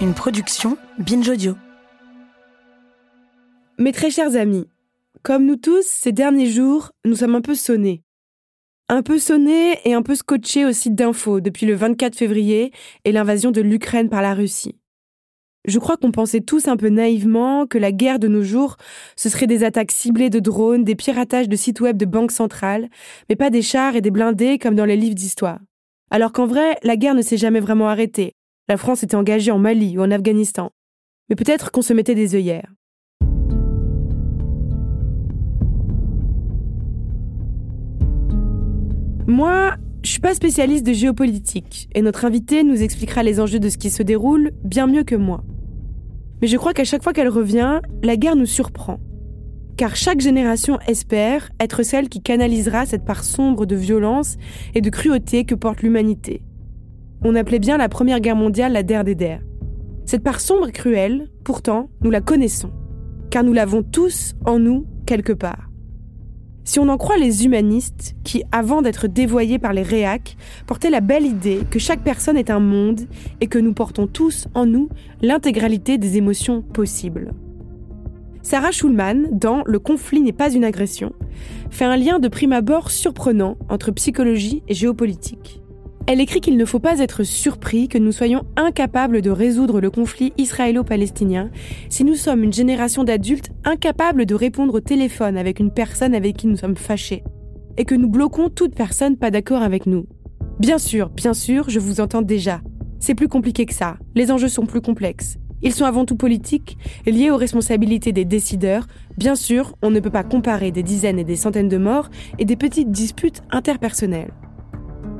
une production Binge Audio. Mes très chers amis, comme nous tous, ces derniers jours, nous sommes un peu sonnés. Un peu sonnés et un peu scotchés au site d'info depuis le 24 février et l'invasion de l'Ukraine par la Russie. Je crois qu'on pensait tous un peu naïvement que la guerre de nos jours, ce serait des attaques ciblées de drones, des piratages de sites web de banques centrales, mais pas des chars et des blindés comme dans les livres d'histoire. Alors qu'en vrai, la guerre ne s'est jamais vraiment arrêtée, la France était engagée en Mali ou en Afghanistan. Mais peut-être qu'on se mettait des œillères. Moi, je suis pas spécialiste de géopolitique et notre invité nous expliquera les enjeux de ce qui se déroule bien mieux que moi. Mais je crois qu'à chaque fois qu'elle revient, la guerre nous surprend. Car chaque génération espère être celle qui canalisera cette part sombre de violence et de cruauté que porte l'humanité. On appelait bien la Première Guerre mondiale la der des der. Cette part sombre et cruelle, pourtant, nous la connaissons, car nous l'avons tous en nous quelque part. Si on en croit les humanistes, qui, avant d'être dévoyés par les réacs, portaient la belle idée que chaque personne est un monde et que nous portons tous en nous l'intégralité des émotions possibles. Sarah Schulman, dans Le conflit n'est pas une agression, fait un lien de prime abord surprenant entre psychologie et géopolitique. Elle écrit qu'il ne faut pas être surpris que nous soyons incapables de résoudre le conflit israélo-palestinien si nous sommes une génération d'adultes incapables de répondre au téléphone avec une personne avec qui nous sommes fâchés, et que nous bloquons toute personne pas d'accord avec nous. Bien sûr, bien sûr, je vous entends déjà. C'est plus compliqué que ça. Les enjeux sont plus complexes. Ils sont avant tout politiques, liés aux responsabilités des décideurs. Bien sûr, on ne peut pas comparer des dizaines et des centaines de morts et des petites disputes interpersonnelles.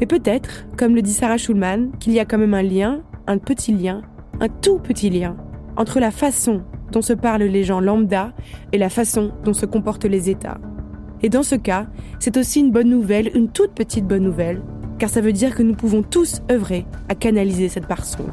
Mais peut-être, comme le dit Sarah Schulman, qu'il y a quand même un lien, un petit lien, un tout petit lien, entre la façon dont se parlent les gens lambda et la façon dont se comportent les États. Et dans ce cas, c'est aussi une bonne nouvelle, une toute petite bonne nouvelle, car ça veut dire que nous pouvons tous œuvrer à canaliser cette part sombre.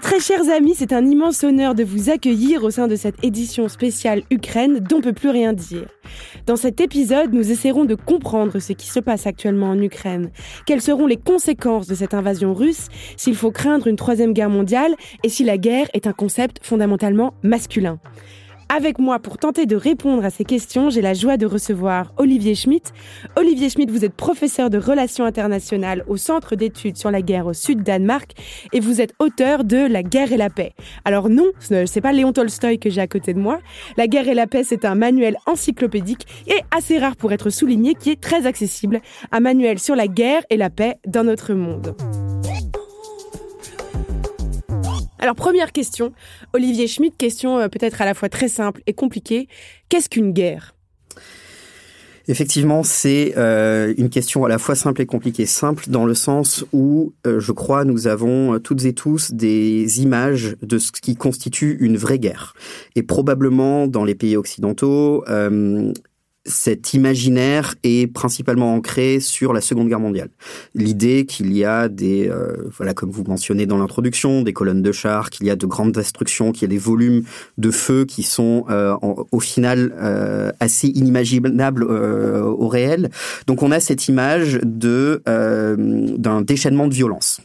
Mes très chers amis, c'est un immense honneur de vous accueillir au sein de cette édition spéciale Ukraine dont peut plus rien dire. Dans cet épisode, nous essaierons de comprendre ce qui se passe actuellement en Ukraine. Quelles seront les conséquences de cette invasion russe, s'il faut craindre une troisième guerre mondiale et si la guerre est un concept fondamentalement masculin. Avec moi pour tenter de répondre à ces questions, j'ai la joie de recevoir Olivier Schmitt. Olivier Schmitt, vous êtes professeur de relations internationales au Centre d'études sur la guerre au Sud Danemark et vous êtes auteur de La guerre et la paix. Alors non, ce n'est pas Léon Tolstoï que j'ai à côté de moi. La guerre et la paix, c'est un manuel encyclopédique et assez rare pour être souligné qui est très accessible. Un manuel sur la guerre et la paix dans notre monde. Alors première question, Olivier Schmitt, question euh, peut-être à la fois très simple et compliquée. Qu'est-ce qu'une guerre? Effectivement, c'est euh, une question à la fois simple et compliquée. Simple dans le sens où, euh, je crois, nous avons toutes et tous des images de ce qui constitue une vraie guerre. Et probablement dans les pays occidentaux, cet imaginaire est principalement ancré sur la Seconde Guerre mondiale. L'idée qu'il y a des, euh, voilà, comme vous mentionnez dans l'introduction, des colonnes de chars, qu'il y a de grandes destructions, qu'il y a des volumes de feu qui sont euh, au final euh, assez inimaginables euh, au réel. Donc on a cette image de euh, d'un déchaînement de violence.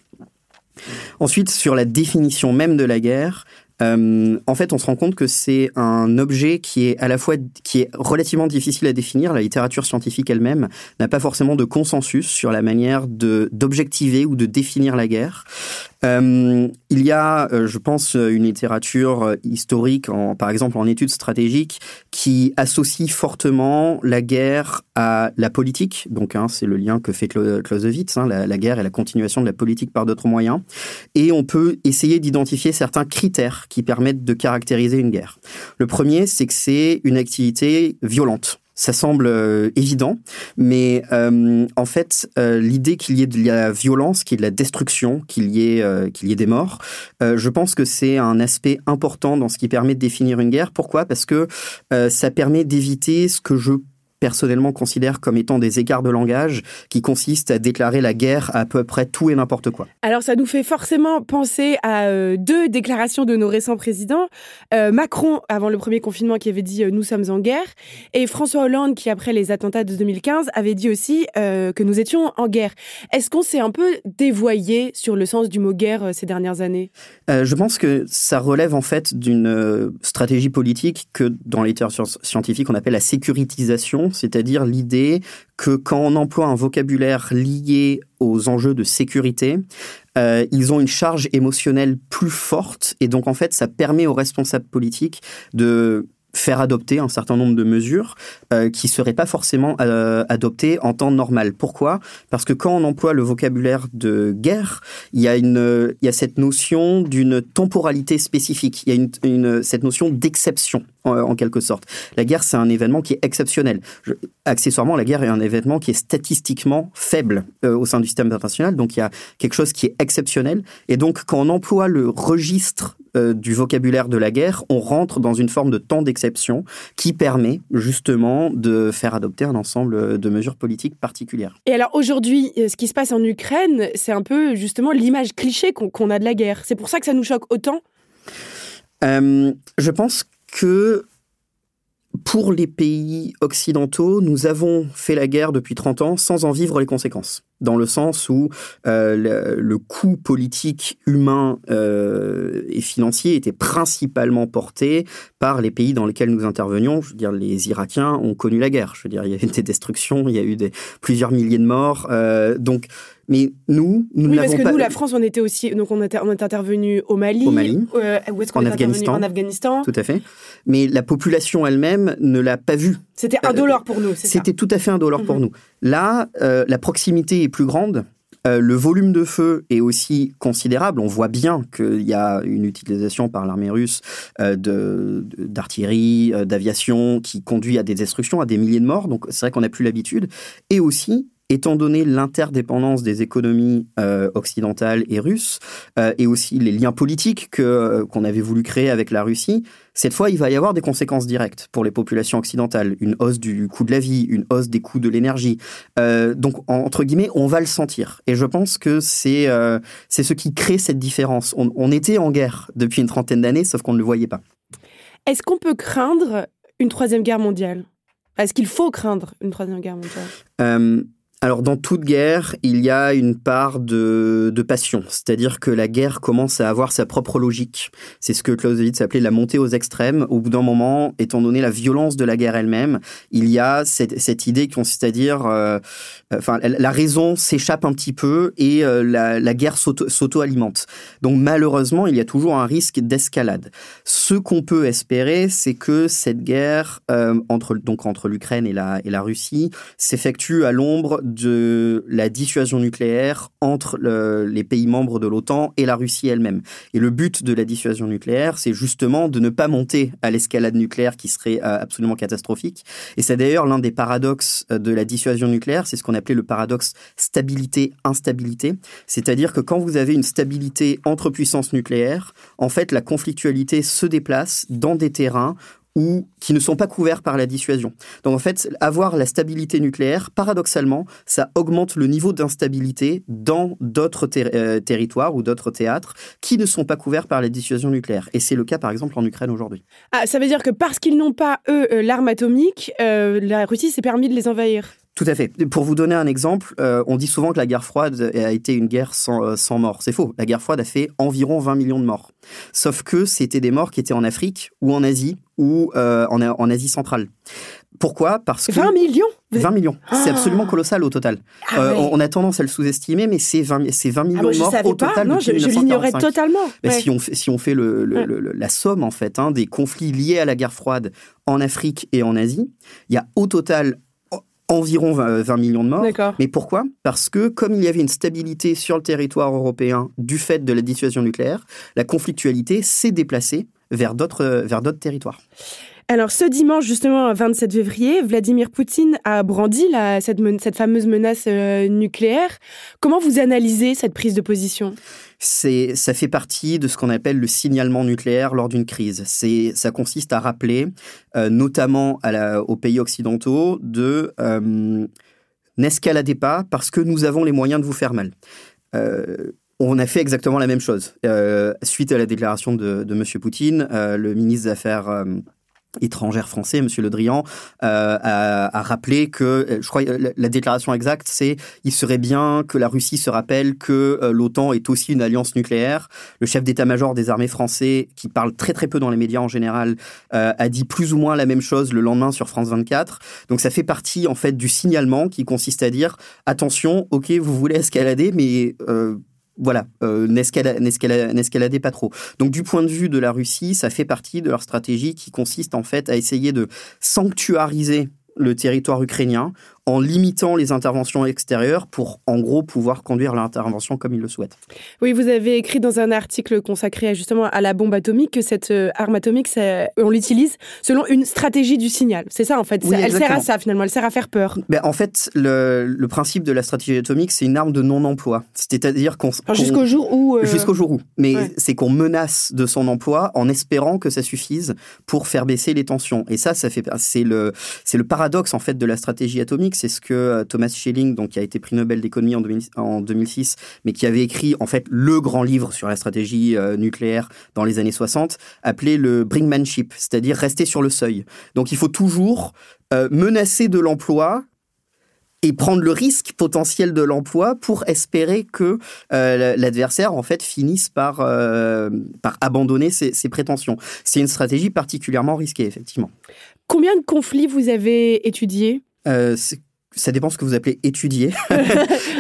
Ensuite, sur la définition même de la guerre, euh, en fait, on se rend compte que c'est un objet qui est à la fois qui est relativement difficile à définir. La littérature scientifique elle-même n'a pas forcément de consensus sur la manière d'objectiver ou de définir la guerre. Euh, il y a, euh, je pense, une littérature euh, historique, par exemple en études stratégiques, qui associe fortement la guerre à la politique. Donc, hein, c'est le lien que fait Clausewitz, hein, la, la, guerre et la continuation de la politique par d'autres moyens. Et on peut essayer d'identifier certains critères qui permettent de caractériser une guerre. Le premier, c'est que c'est une activité violente. Ça semble euh, évident, mais euh, en fait, euh, l'idée qu'il y ait de la violence, qu'il y ait de la destruction, qu'il y ait qu'il y ait des morts, je pense que c'est un aspect important dans ce qui permet de définir une guerre. Pourquoi? Parce que ça permet d'éviter ce que je personnellement considère comme étant des écarts de langage qui consistent à déclarer la guerre à, peu près tout et n'importe quoi. Alors ça nous fait forcément penser à euh, deux déclarations de nos récents présidents. Euh, Macron, avant le premier confinement, qui avait dit euh, nous sommes en guerre, et François Hollande, qui après les attentats de 2015, avait dit aussi que nous étions en guerre. Est-ce qu'on s'est un peu dévoyé sur le sens du mot guerre ces dernières années? Je pense que ça relève en fait d'une stratégie politique que dans les termes scientifiques on appelle la c'est-à-dire l'idée que quand on emploie un vocabulaire lié aux enjeux de sécurité, euh, ils ont une charge émotionnelle plus forte et donc en fait ça permet aux responsables politiques de faire adopter un certain nombre de mesures euh, qui seraient pas forcément euh, adoptées en temps normal. Pourquoi? Parce que quand on emploie le vocabulaire de guerre, il y a une, il y a cette notion d'une temporalité spécifique. Il y a une, une cette notion d'exception en, quelque sorte. La guerre, c'est un événement qui est exceptionnel. accessoirement, la guerre est un événement qui est statistiquement faible euh, au sein du système international. Donc il y a quelque chose qui est exceptionnel. Et donc quand on emploie le registre euh, du vocabulaire de la guerre, on rentre dans une forme de temps d'exception qui permet justement de faire adopter un ensemble de mesures politiques particulières. Et alors aujourd'hui, euh, ce qui se passe en Ukraine, c'est un peu justement l'image cliché qu'on a de la guerre. C'est pour ça que ça nous choque autant? Euh, Je pense que pour les pays occidentaux, nous avons fait la guerre depuis 30 ans sans en vivre les conséquences dans le sens où euh, le, coût politique, humain euh, et financier était principalement porté par les pays dans lesquels nous intervenions. Je veux dire, les Irakiens ont connu la guerre. Je veux dire, il y a eu des destructions, il y a eu plusieurs milliers de morts. Euh, donc, mais nous, nous oui, parce que nous, la France, on était aussi, donc on, était, on est intervenu au Mali, au Mali, où est-ce qu'on en Afghanistan, en Afghanistan. Tout à fait. Mais la population elle-même ne l'a pas vu. C'était indolore pour nous. C'était tout à fait indolore pour mhm. nous. Là, la proximité plus grande. Euh, le volume de feu est aussi considérable. On voit bien qu'il y a une utilisation par l'armée russe euh, d'artillerie, euh, d'aviation qui conduit à des destructions, à des milliers de morts. Donc c'est vrai qu'on n'a plus l'habitude. Et aussi, étant donné l'interdépendance des économies occidentales et russes, et aussi les liens politiques que qu'on avait voulu créer avec la Russie, cette fois, il va y avoir des conséquences directes pour les populations occidentales, une hausse du coût de la vie, une hausse des coûts de l'énergie. Euh, donc, entre guillemets, on va le sentir. Et je pense que c'est euh, c'est ce qui crée cette différence. On, était en guerre depuis une trentaine d'années, sauf qu'on ne le voyait pas. Est-ce qu'on peut craindre une troisième guerre mondiale? Est-ce qu'il faut craindre une troisième guerre mondiale? Euh, alors dans toute guerre, il y a une part de, passion, c'est-à-dire que la guerre commence à avoir sa propre logique. C'est ce que Clausewitz appelait la montée aux extrêmes. Au bout d'un moment, étant donné la violence de la guerre elle-même, il y a cette, idée qui consiste à dire, euh, enfin, la raison s'échappe un petit peu et euh, la, guerre s'auto-alimente. Donc malheureusement, il y a toujours un risque d'escalade. Ce qu'on peut espérer, c'est que cette guerre euh, entre donc entre l'Ukraine et la, et la Russie s'effectue à l'ombre de la dissuasion nucléaire entre les pays membres de l'OTAN et la Russie elle-même. Et le but de la dissuasion nucléaire, c'est justement de ne pas monter à l'escalade nucléaire qui serait euh, absolument catastrophique. Et c'est d'ailleurs l'un des paradoxes euh, de la dissuasion nucléaire, c'est ce qu'on appelait le paradoxe stabilité-instabilité. C'est-à-dire que quand vous avez une stabilité entre puissances nucléaires, en fait, la conflictualité se déplace dans des terrains ou qui ne sont pas couverts par la dissuasion. Donc en fait, avoir la stabilité nucléaire, paradoxalement, ça augmente le niveau d'instabilité dans d'autres euh, territoires ou d'autres théâtres qui ne sont pas couverts par la dissuasion nucléaire. Et c'est le cas par exemple en Ukraine aujourd'hui. Ah, ça veut dire que parce qu'ils n'ont pas, eux, euh, l'arme atomique, euh, la Russie s'est permis de les envahir tout à fait. Pour vous donner un exemple, on dit souvent que la guerre froide a été une guerre sans, sans morts. C'est faux. La guerre froide a fait environ 20 millions de morts. Sauf que c'était des morts qui étaient en Afrique ou en Asie ou euh, en, Asie centrale. Pourquoi? Parce que 20 millions? 20 millions. C'est Ah. absolument colossal au total. Ah Euh, ouais. on, a tendance à le sous-estimer, mais c'est 20, c'est 20 millions Ah, je de morts au pas. total Non, depuis je, je l'ignorais 1945. totalement. Ouais. si, on fait, si on fait le, le- Ouais. le- le- la somme en fait hein, des conflits liés à la guerre froide en Afrique et en Asie, il y a au total environ 20, 20 millions de morts. Mais pourquoi? Parce que comme il y avait une stabilité sur le territoire européen du fait de la dissuasion nucléaire, la conflictualité s'est déplacée vers d'autres vers d'autres territoires. Alors, ce dimanche, justement, 27 février, Vladimir Poutine a brandi la- cette, men- cette fameuse menace euh, nucléaire. Comment vous analysez cette prise de position? C'est, ça fait partie de ce qu'on appelle le signalement nucléaire lors d'une crise. C'est, ça consiste à rappeler, euh, notamment à aux pays occidentaux, de euh, n'escaladez pas parce que nous avons les moyens de vous faire mal. Euh, on a fait exactement la même chose. Euh, suite à la déclaration de, de M. Poutine, le ministre des Affaires euh, étrangères français, M. Le Drian, euh, a, rappelé que, euh, je crois, la, la déclaration exacte, c'est il serait bien que la Russie se rappelle que euh, l'OTAN est aussi une alliance nucléaire. Le chef d'état-major des armées français, qui parle très très peu dans les médias en général, euh, a dit plus ou moins la même chose le lendemain sur France 24. Donc ça fait partie en fait du signalement qui consiste à dire attention, ok, vous voulez escalader, mais euh, voilà, euh, n'escala- n'escala- n'escaladez pas trop. Donc du point de vue de la Russie, ça fait partie de leur stratégie qui consiste en fait à essayer de sanctuariser le territoire ukrainien en limitant les interventions extérieures pour en gros pouvoir conduire l'intervention comme ils le souhaitent. Oui, vous avez écrit dans un article consacré justement à la bombe atomique que cette euh, arme atomique, ça- on l'utilise selon une stratégie du signal. C'est ça, en fait. Oui, elle sert à ça, finalement. Elle sert à faire peur. Ben, en fait, le, le principe de la stratégie atomique, c'est une arme de non-emploi. C'est-à-dire qu'on... Qu'on- jusqu'au jour où... euh, Jusqu'au jour où. Mais Ouais. c'est qu'on menace de son emploi en espérant que ça suffise pour faire baisser les tensions. Et ça, ça fait, c'est le, le paradoxe en fait de la stratégie atomique. C'est ce que euh, Thomas Schelling, donc qui a été prix Nobel d'économie en, 2000 en 2006, mais qui avait écrit en fait le grand livre sur la stratégie euh, nucléaire dans les années 60, appelé le brinkmanship, c'est-à-dire rester sur le seuil. Donc il faut toujours euh, menacer de l'emploi et prendre le risque potentiel de l'emploi pour espérer que euh, l'adversaire en fait finisse par, euh, par abandonner ses, ses prétentions. C'est une stratégie particulièrement risquée, effectivement. Combien de conflits vous avez étudiés? Euh, ça dépend ce que vous appelez étudier.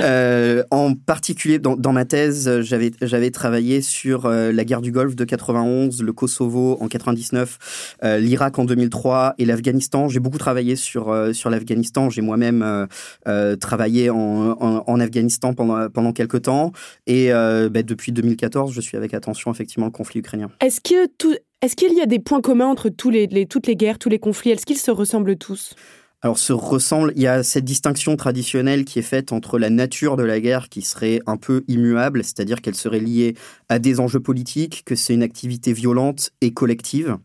Euh, en particulier, dans, ma thèse, j'avais travaillé sur euh, la guerre du Golfe de 91, le Kosovo en 99, euh, l'Irak en 2003 et l'Afghanistan. J'ai beaucoup travaillé sur l'Afghanistan. J'ai moi-même travaillé en, Afghanistan pendant quelques temps et bah, depuis 2014, je suis avec attention effectivement le conflit ukrainien. Est-ce qu'il y a des points communs entre toutes les guerres, tous les conflits? Est-ce qu'ils se ressemblent tous? Alors, se ressemble, il y a cette distinction traditionnelle qui est faite entre la nature de la guerre qui serait un peu immuable, c'est-à-dire qu'elle serait liée à des enjeux politiques, que c'est une activité violente et collective,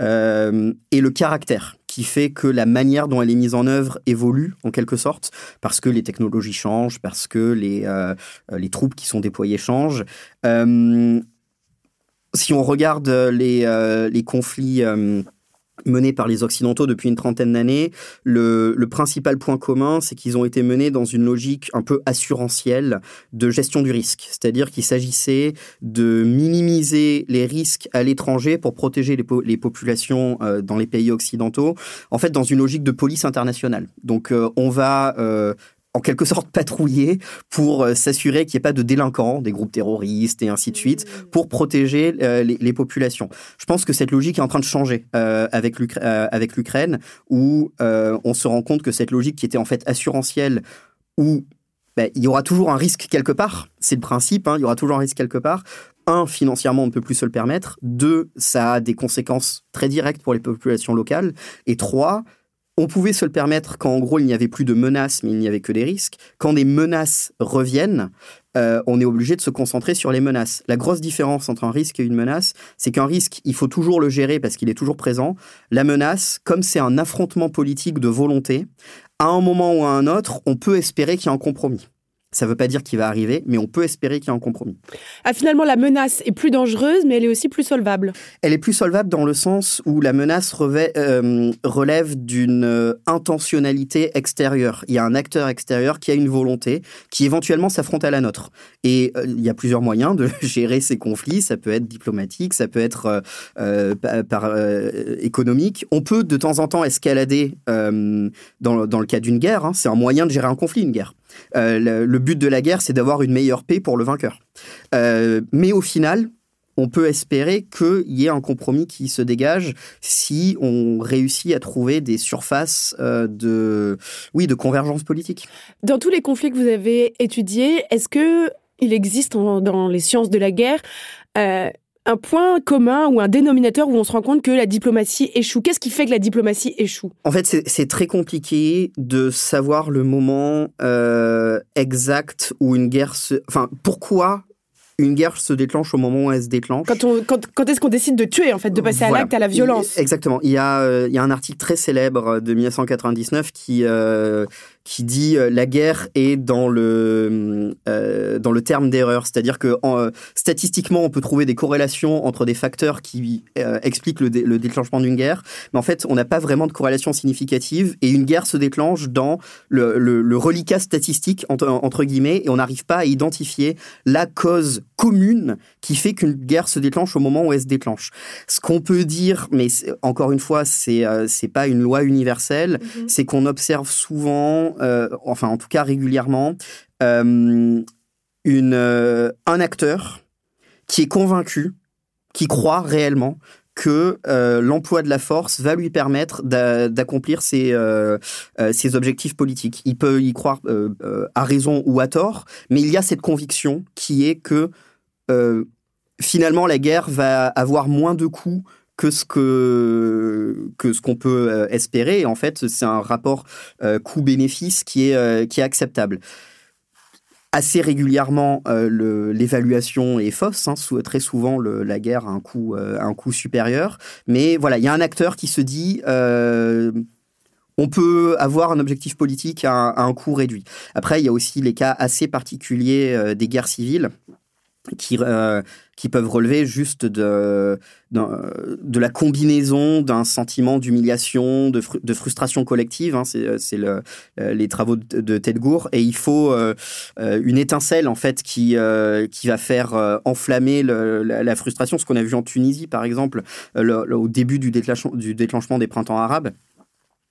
euh, et le caractère qui fait que la manière dont elle est mise en œuvre évolue en quelque sorte, parce que les technologies changent, parce que les, euh, les troupes qui sont déployées changent. Euh, si on regarde les, euh, les conflits euh, menés par les Occidentaux depuis une trentaine d'années, le, principal point commun, c'est qu'ils ont été menés dans une logique un peu assurantielle de gestion du risque. C'est-à-dire qu'il s'agissait de minimiser les risques à l'étranger pour protéger les populations euh, dans les pays occidentaux, en fait dans une logique de police internationale. Donc euh, on va... euh, en quelque sorte patrouiller pour euh, s'assurer qu'il n'y ait pas de délinquants, des groupes terroristes et ainsi de suite, pour protéger euh, les, les populations. Je pense que cette logique est en train de changer euh, avec l'Ukra- euh, avec l'Ukraine, où on se rend compte que cette logique qui était en fait assurantielle, où ben, il y aura toujours un risque quelque part, c'est le principe, hein, il y aura toujours un risque quelque part. Un, financièrement, on ne peut plus se le permettre. Deux, ça a des conséquences très directes pour les populations locales. Et trois, on pouvait se le permettre quand en gros il n'y avait plus de menaces, mais il n'y avait que des risques. Quand des menaces reviennent, euh, on est obligé de se concentrer sur les menaces. La grosse différence entre un risque et une menace, c'est qu'un risque, il faut toujours le gérer parce qu'il est toujours présent. La menace, comme c'est un affrontement politique de volonté, à un moment ou à un autre, on peut espérer qu'il y a un compromis. Ça ne veut pas dire qu'il va arriver, mais on peut espérer qu'il y ait un compromis. Ah, finalement, la menace est plus dangereuse, mais elle est aussi plus solvable. Elle est plus solvable dans le sens où la menace euh, relève d'une euh, intentionnalité extérieure. Il y a un acteur extérieur qui a une volonté, qui éventuellement s'affronte à la nôtre. Et euh, il y a plusieurs moyens de gérer ces conflits. Ça peut être diplomatique, ça peut être par, économique. On peut de temps en temps escalader dans, dans, le cas d'une guerre. Hein. C'est un moyen de gérer un conflit, une guerre. Euh, le, but de la guerre, c'est d'avoir une meilleure paix pour le vainqueur. Euh, mais au final, on peut espérer qu'il y ait un compromis qui se dégage si on réussit à trouver des surfaces euh, de, oui, de convergence politique. Dans tous les conflits que vous avez étudiés, est-ce que il existe dans les sciences de la guerre un point commun ou un dénominateur où on se rend compte que la diplomatie échoue Qu'est-ce qui fait que la diplomatie échoue? En fait, c'est très compliqué de savoir le moment euh, exact où une guerre se... Enfin, pourquoi une guerre se déclenche au moment où elle se déclenche. Quand, quand, est-ce qu'on décide de tuer, en fait, de passer à l'acte, à la violence? Exactement. Il y, a, euh, il y a un article très célèbre de 1999 qui, euh, qui dit euh, la guerre est dans le, euh, dans le terme d'erreur. C'est-à-dire que euh, statistiquement, on peut trouver des corrélations entre des facteurs qui expliquent le, le, déclenchement d'une guerre, mais en fait, on n'a pas vraiment de corrélation significative et une guerre se déclenche dans le, le, reliquat statistique, entre, entre guillemets, et on n'arrive pas à identifier la cause commune qui fait qu'une guerre se déclenche au moment où elle se déclenche. Ce qu'on peut dire, mais encore une fois, c'est c'est pas une loi universelle, mm-hmm. c'est qu'on observe souvent euh, enfin en tout cas régulièrement, euh, euh, un acteur qui est convaincu, qui croit réellement que l'emploi de la force va lui permettre d'accomplir ses, objectifs politiques. Il peut y croire à raison ou à tort, mais il y a cette conviction qui est que finalement la guerre va avoir moins de coûts que ce que que ce qu'on peut euh, espérer. En fait, c'est un rapport euh, coût-bénéfice qui est euh, qui est acceptable. Assez régulièrement, l'évaluation est fausse. Hein. très souvent, la guerre a un coût, un coût supérieur. Mais voilà, il y a un acteur qui se dit on peut avoir un objectif politique à à un, coût réduit. Après, il y a aussi les cas assez particuliers des guerres civiles qui, euh, qui peuvent relever juste de, de, la combinaison d'un sentiment d'humiliation, de, de, frustration collective. Hein, c'est le, euh, les travaux de, Ted Gour. Et il faut euh, une étincelle, en fait, qui, qui va faire enflammer la, frustration. Ce qu'on a vu en Tunisie, par exemple, au début du déclenchement, du déclenchement des printemps arabes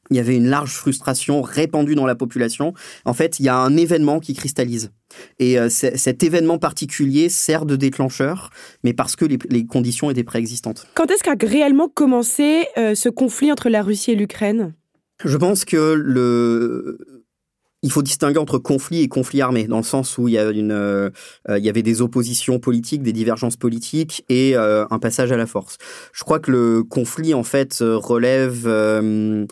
il y avait une large frustration répandue dans la population. En fait, il y a un événement qui cristallise. Et euh, cet événement particulier sert de déclencheur, mais parce que les, conditions étaient préexistantes. Quand est-ce qu'a réellement commencé euh, ce conflit entre la Russie et l'Ukraine? Je pense que le... Il faut distinguer entre conflit et conflit armé, dans le sens où il y, a une, euh, il y avait des oppositions politiques, des divergences politiques et un passage à la force. Je crois que le conflit, en fait, relève euh,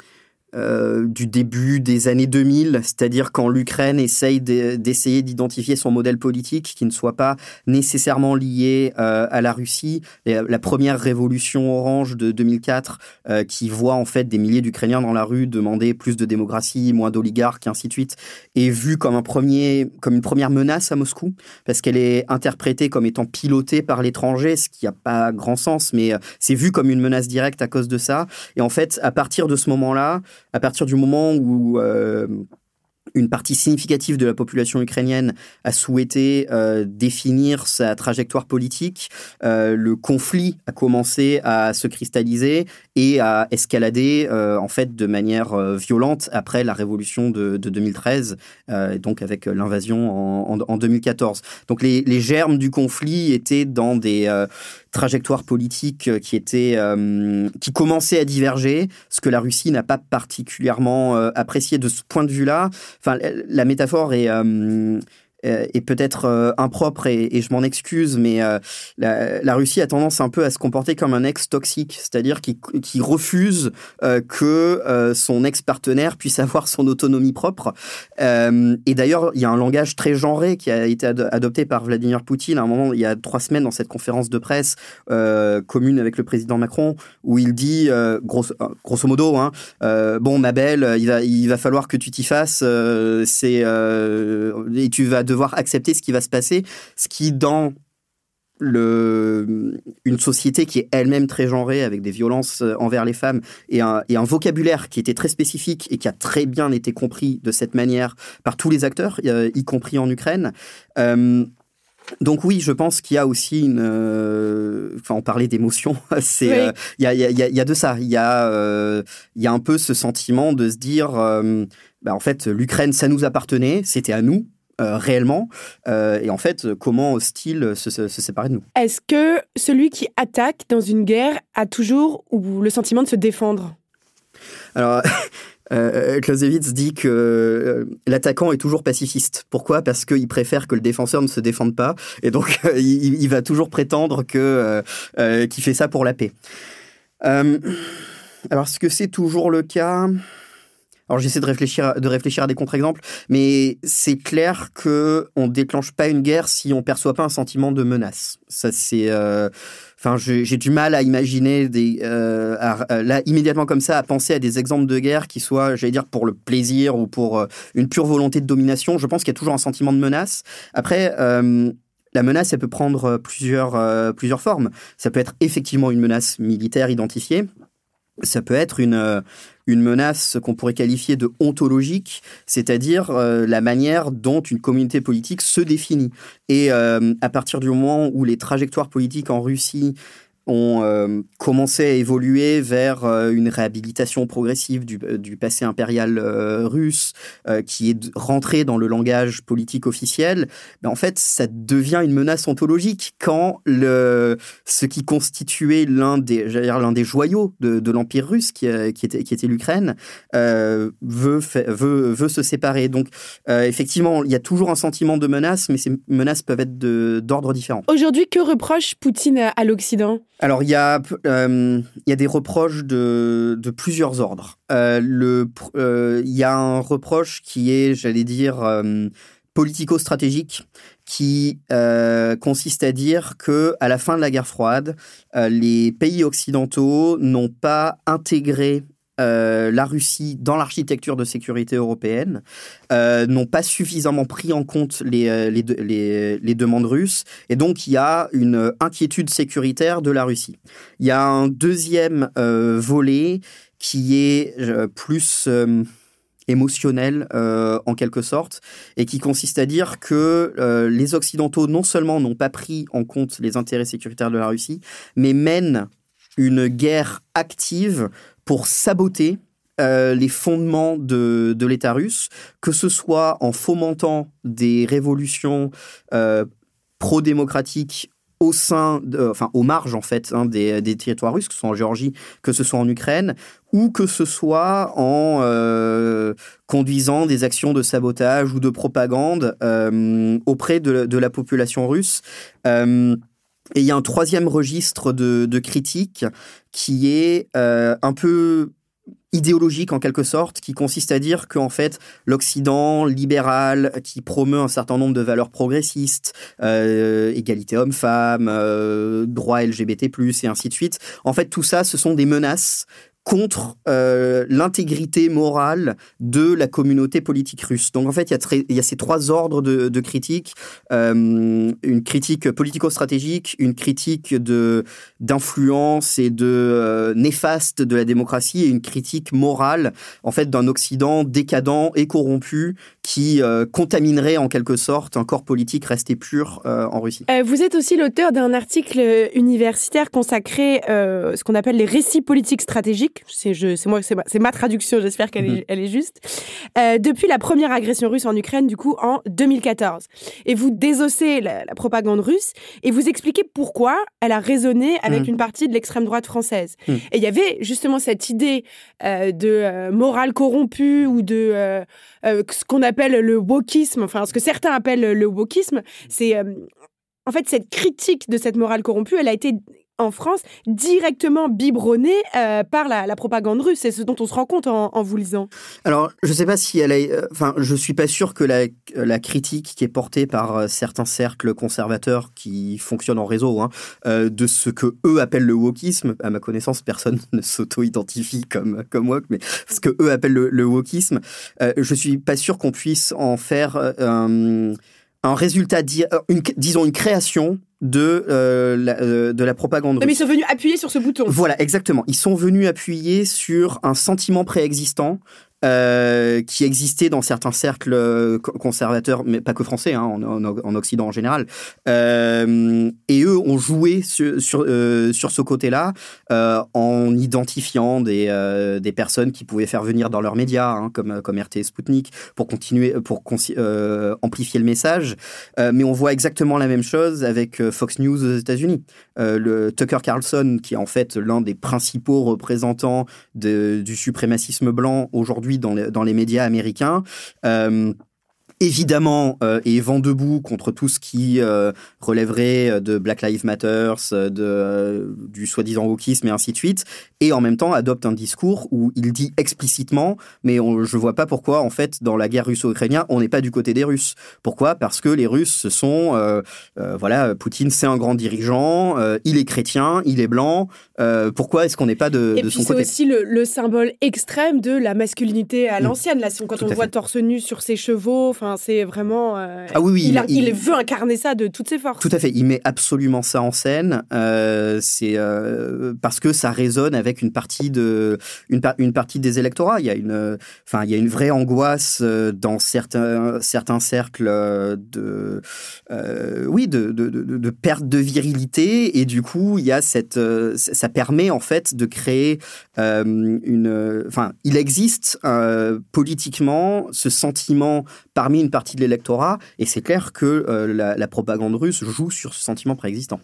du début des années 2000, c'est-à-dire quand l'Ukraine essaye d'essayer d'identifier son modèle politique qui ne soit pas nécessairement lié euh, à la Russie. la première révolution orange de 2004 euh, qui voit en fait des milliers d'Ukrainiens dans la rue demander plus de démocratie, moins d'oligarques, et ainsi de suite, est vue comme, un premier, comme une première menace à Moscou parce qu'elle est interprétée comme étant pilotée par l'étranger, ce qui n'a pas grand sens, mais c'est vu comme une menace directe à cause de ça. Et en fait, à partir de ce moment-là, à partir du moment où euh, une partie significative de la population ukrainienne a souhaité euh, définir sa trajectoire politique. Euh, le conflit a commencé à se cristalliser et à escalader en fait de manière violente après la révolution de, 2013, donc avec l'invasion en, 2014. Donc les, germes du conflit étaient dans des trajectoire politique euh, qui était euh, qui commençait à diverger, ce que la Russie n'a pas particulièrement euh, apprécié de ce point de vue-là. Enfin, la métaphore est est peut-être euh, impropre et, je m'en excuse, mais euh, la, Russie a tendance un peu à se comporter comme un ex toxique, c'est-à-dire qui, refuse que son ex-partenaire puisse avoir son autonomie propre. et d'ailleurs, il y a un langage très genré qui a été adopté par Vladimir Poutine à un moment, il y a trois semaines, dans cette conférence de presse commune avec le président Macron, où il dit, grosso, grosso modo, hein, bon, ma belle, il va, il va falloir que tu t'y fasses, c'est et tu vas devoir devoir accepter ce qui va se passer, ce qui dans le, une société qui est elle-même très genrée, avec des violences euh, envers les femmes, et un, et un, vocabulaire qui était très spécifique et qui a très bien été compris de cette manière par tous les acteurs, euh, y compris en Ukraine. Euh, donc oui, je pense qu'il y a aussi une... Enfin, on parlait d'émotion. C'est, il y, a, y, a, y, a, de ça. Il y a, euh, y a un peu ce sentiment de se dire, bah, en fait, l'Ukraine, ça nous appartenait, c'était à nous. Euh, réellement euh, et en fait comment hostile se, se, se séparer de nous. Est-ce que celui qui attaque dans une guerre a toujours ou le sentiment de se défendre? Alors Euh, Clausewitz dit que euh, l'attaquant est toujours pacifiste. Pourquoi? Parce qu'il préfère que le défenseur ne se défende pas, et donc euh, il, il, va toujours prétendre que euh, qu'il fait ça pour la paix. alors, est-ce que c'est toujours le cas? Alors j'essaie de réfléchir, de réfléchir à des contre-exemples, mais c'est clair que on déclenche pas une guerre si on perçoit pas un sentiment de menace. Ça c'est, euh... enfin j'ai du mal à imaginer des, euh, à, là immédiatement comme ça à penser à des exemples de guerre qui soient, j'allais dire pour le plaisir ou pour euh, une pure volonté de domination. Je pense qu'il y a toujours un sentiment de menace. Après. Euh, la menace, elle peut prendre plusieurs, euh, plusieurs formes. Ça peut être effectivement une menace militaire identifiée. Ça peut être une, une menace qu'on pourrait qualifier de ontologique, c'est-à-dire euh, la manière dont une communauté politique se définit. Et euh, à partir du moment où les trajectoires politiques en Russie ont euh, commencé à évoluer vers euh, une réhabilitation progressive du, euh, passé impérial russe, qui est rentré dans le langage politique officiel, ben en fait, ça devient une menace ontologique quand le, ce qui constituait l'un des, des joyaux de, de l'Empire russe, qui, qui, était, qui était l'Ukraine, veut, veut, veut se séparer. Donc, effectivement, il y a toujours un sentiment de menace, mais ces menaces peuvent être d'ordre différent. Aujourd'hui, que reproche Poutine à l'Occident? Alors, il y, a, euh, y a des reproches de, de plusieurs ordres. Euh, euh, il y a un reproche qui est, j'allais dire, politico-stratégique, qui consiste à dire que à la fin de la guerre froide, les pays occidentaux n'ont pas intégré euh, la Russie dans l'architecture de sécurité européenne euh, n'ont pas suffisamment pris en compte les, euh, les, demandes russes et donc il y a une inquiétude sécuritaire de la Russie. Il y a un deuxième volet qui est plus émotionnel en quelque sorte et qui consiste à dire que les Occidentaux non seulement n'ont pas pris en compte les intérêts sécuritaires de la Russie, mais mènent une guerre active pour saboter euh, les fondements de, l'État russe, que ce soit en fomentant des révolutions euh, pro-démocratiques au sein, de, enfin aux marges en fait hein, des, territoires russes, que ce soit en Géorgie, que ce soit en Ukraine, ou que ce soit en euh, conduisant des actions de sabotage ou de propagande euh, auprès de, la population russe. Euh, et il y a un troisième registre de, critique qui est euh, un peu idéologique en quelque sorte, qui consiste à dire qu'en fait l'Occident libéral, qui promeut un certain nombre de valeurs progressistes, euh, égalité homme-femme, euh, droit LGBT+, et ainsi de suite, en fait tout ça ce sont des menaces contre euh, l'intégrité morale de la communauté politique russe. Donc en fait, il y a, ces trois ordres de, de critique euh, une critique politico-stratégique, une critique d'influence et de euh, néfaste de la démocratie et une critique morale en fait d'un Occident décadent et corrompu qui contaminerait en quelque sorte un corps politique resté pur en Russie. vous êtes aussi l'auteur d'un article universitaire consacré ce qu'on appelle les récits politiques stratégiques c'est moi, c'est ma, ma, traduction, j'espère qu'elle est, elle est juste, euh, depuis la première agression russe en Ukraine, du coup, en 2014. Et vous désossez la, la propagande russe et vous expliquez pourquoi elle a résonné avec mmh. une partie de l'extrême droite française. Mmh. Et il y avait justement cette idée euh, de euh, morale corrompue ou de ce qu'on appelle le wokisme, enfin ce que certains appellent le wokisme, c'est en fait cette critique de cette morale corrompue, elle a été en France directement biberonné euh, par la, propagande russe. C'est ce dont on se rend compte en, vous lisant. Alors, je ne sais pas si elle est. Euh, enfin, je suis pas sûr que la, critique qui est portée par euh, certains cercles conservateurs qui fonctionnent en réseau hein, de ce que eux appellent le wokisme. À ma connaissance, personne ne s'auto-identifie comme comme wok, mais ce que eux appellent le, wokisme. Je suis pas sûr qu'on puisse en faire un résultat, une, disons une création de, la, de la propagande. Mais ils sont venus appuyer sur ce bouton. Voilà, exactement. Ils sont venus appuyer sur un sentiment préexistant euh, qui existait dans certains cercles euh, conservateurs, mais pas que français, hein, en, Occident en général. Euh, et eux ont joué sur, ce côté-là en identifiant des, personnes qui pouvaient faire venir dans leurs médias, hein, comme, comme RT et Sputnik, pour continuer, pour amplifier le message. mais on voit exactement la même chose avec Fox News aux États-Unis. Tucker Carlson, qui est en fait l'un des principaux représentants du suprémacisme blanc aujourd'hui dans les, médias américains. Euh, évidemment euh, est vent debout contre tout ce qui euh, relèverait euh, de Black Lives Matter, de, du soi-disant wokisme et ainsi de suite, et en même temps adopte un discours où il dit explicitement, mais on, je vois pas pourquoi en fait dans la guerre russo-ukrainienne on n'est pas du côté des Russes. Pourquoi? Parce que les Russes ce sont, voilà, Poutine c'est un grand dirigeant, il est chrétien, il est blanc. pourquoi est-ce qu'on n'est pas de, et de puis son côté? C'est aussi le, le, symbole extrême de la masculinité à mmh. l'ancienne. Là, quand on voit torse nu sur ses chevaux, enfin c'est vraiment. Euh, ah oui, oui. Il, veut incarner ça de toutes ses forces. Tout à fait. Il met absolument ça en scène. Euh, c'est euh, parce que ça résonne avec une partie de une, une partie des électorats. Il y a une, enfin, il y a une vraie angoisse dans certains certains cercles de, oui, de, de, de, perte de virilité et du coup, il y a cette, ça permet en fait de créer une, enfin, il existe politiquement ce sentiment parmi une partie de l'électorat, et c'est clair que euh, la, propagande russe joue sur ce sentiment préexistant.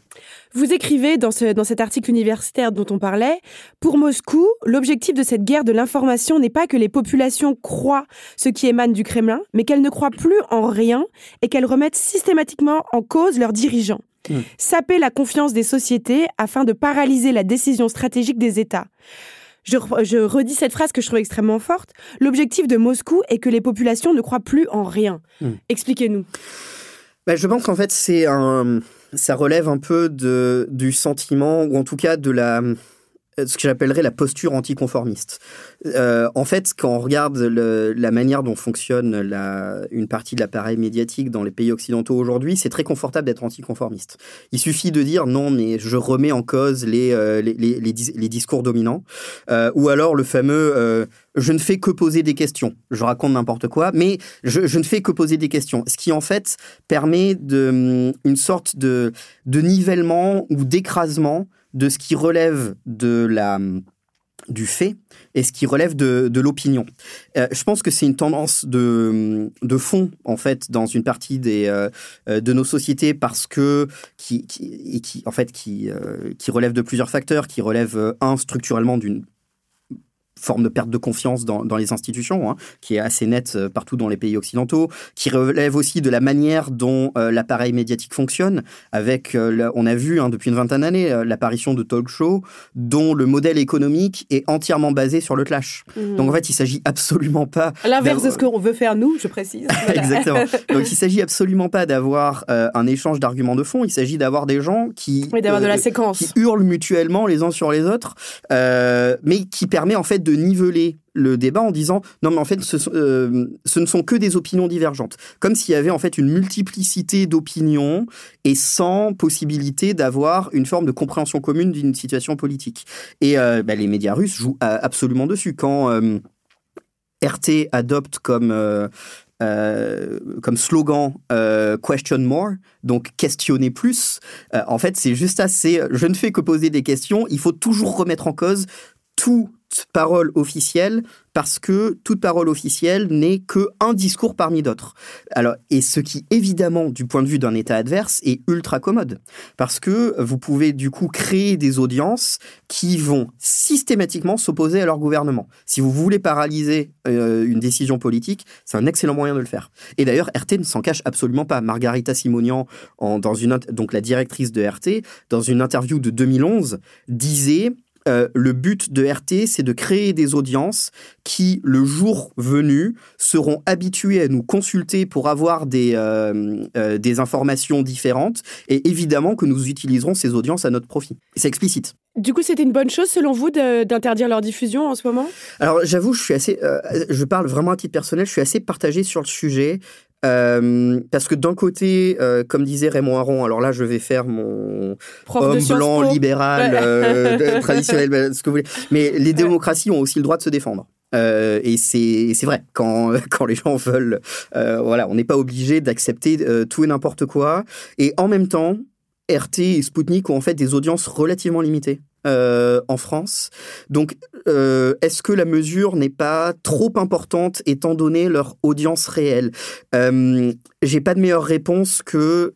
Vous écrivez dans, ce, dans cet article universitaire dont on parlait, pour Moscou, l'objectif de cette guerre de l'information n'est pas que les populations croient ce qui émane du Kremlin, mais qu'elles ne croient plus en rien et qu'elles remettent systématiquement en cause leurs dirigeants. Mmh. Saper la confiance des sociétés afin de paralyser la décision stratégique des États. Je, redis cette phrase que je trouve extrêmement forte. L'objectif de Moscou est que les populations ne croient plus en rien. Hmm. Expliquez-nous. Bah, je pense qu'en fait, c'est un, ça relève un peu de, du sentiment, ou en tout cas de la, ce que j'appellerais la posture anticonformiste. Euh, en fait, quand on regarde la manière dont fonctionne une partie de l'appareil médiatique dans les pays occidentaux aujourd'hui, c'est très confortable d'être anticonformiste. Il suffit de dire non, mais je remets en cause les, euh, les, discours dominants, euh, ou alors le fameux euh, je ne fais que poser des questions. Je raconte n'importe quoi, mais je, je, ne fais que poser des questions. Ce qui en fait permet de, hum, une sorte de, de nivellement ou d'écrasement de ce qui relève de la du fait et ce qui relève de, de l'opinion. Euh, je pense que c'est une tendance de, de fond en fait dans une partie des euh, de nos sociétés parce que qui, qui, en fait qui euh, qui relève de plusieurs facteurs, qui relève un structurellement d'une forme de perte de confiance dans, dans les institutions, hein, qui est assez nette euh, partout dans les pays occidentaux, qui relève aussi de la manière dont euh, l'appareil médiatique fonctionne, avec, euh, on a vu hein, depuis une vingtaine d'années, l'apparition de talk shows dont le modèle économique est entièrement basé sur le clash. Mmh. Donc en fait, il s'agit absolument pas... L'inverse de ce qu'on veut faire nous, je précise. Exactement. Donc il s'agit absolument pas d'avoir un échange d'arguments de fond, il s'agit d'avoir des gens qui... Oui, d'avoir de la séquence. Qui hurlent mutuellement les uns sur les autres, mais qui permet en fait de niveler le débat en disant non mais en fait ce, euh, ce ne sont que des opinions divergentes comme s'il y avait en fait une multiplicité d'opinions et sans possibilité d'avoir une forme de compréhension commune d'une situation politique et euh, bah, les médias russes jouent euh, absolument dessus quand RT adopte comme comme slogan question more, donc questionner plus. en fait, c'est juste assez. Je ne fais que poser des questions. Il faut toujours remettre en cause tout parole officielle parce que toute parole officielle n'est que un discours parmi d'autres. Alors, et ce qui, évidemment, du point de vue d'un État adverse, est ultra commode. Parce que vous pouvez, du coup, créer des audiences qui vont systématiquement s'opposer à leur gouvernement. Si vous voulez paralyser euh, une décision politique, c'est un excellent moyen de le faire. Et d'ailleurs, RT ne s'en cache absolument pas. Margarita Simonian, en, dans une, donc la directrice de RT, dans une interview de 2011, disait euh, le but de RT, c'est de créer des audiences qui, le jour venu, seront habituées à nous consulter pour avoir des, euh, euh, des informations différentes et évidemment que nous utiliserons ces audiences à notre profit. C'est explicite. Du coup, c'était une bonne chose selon vous d'interdire leur diffusion en ce moment? Alors, j'avoue, je suis assez, je parle vraiment à titre personnel, je suis assez partagé sur le sujet. Euh, parce que d'un côté, euh, comme disait Raymond Aron, alors là, je vais faire mon Prof homme blanc, libéral, Ouais. euh, traditionnel, ce que vous voulez. Mais les démocraties ont aussi le droit de se défendre. Euh, et c'est c'est vrai quand quand les gens veulent, euh, voilà, on n'est pas obligé d'accepter euh, tout et n'importe quoi. Et en même temps, RT et Sputnik ont en fait des audiences relativement limitées. Euh, en France. Donc, euh, est-ce que la mesure n'est pas trop importante étant donné leur audience réelle? Euh, J'ai pas de meilleure réponse que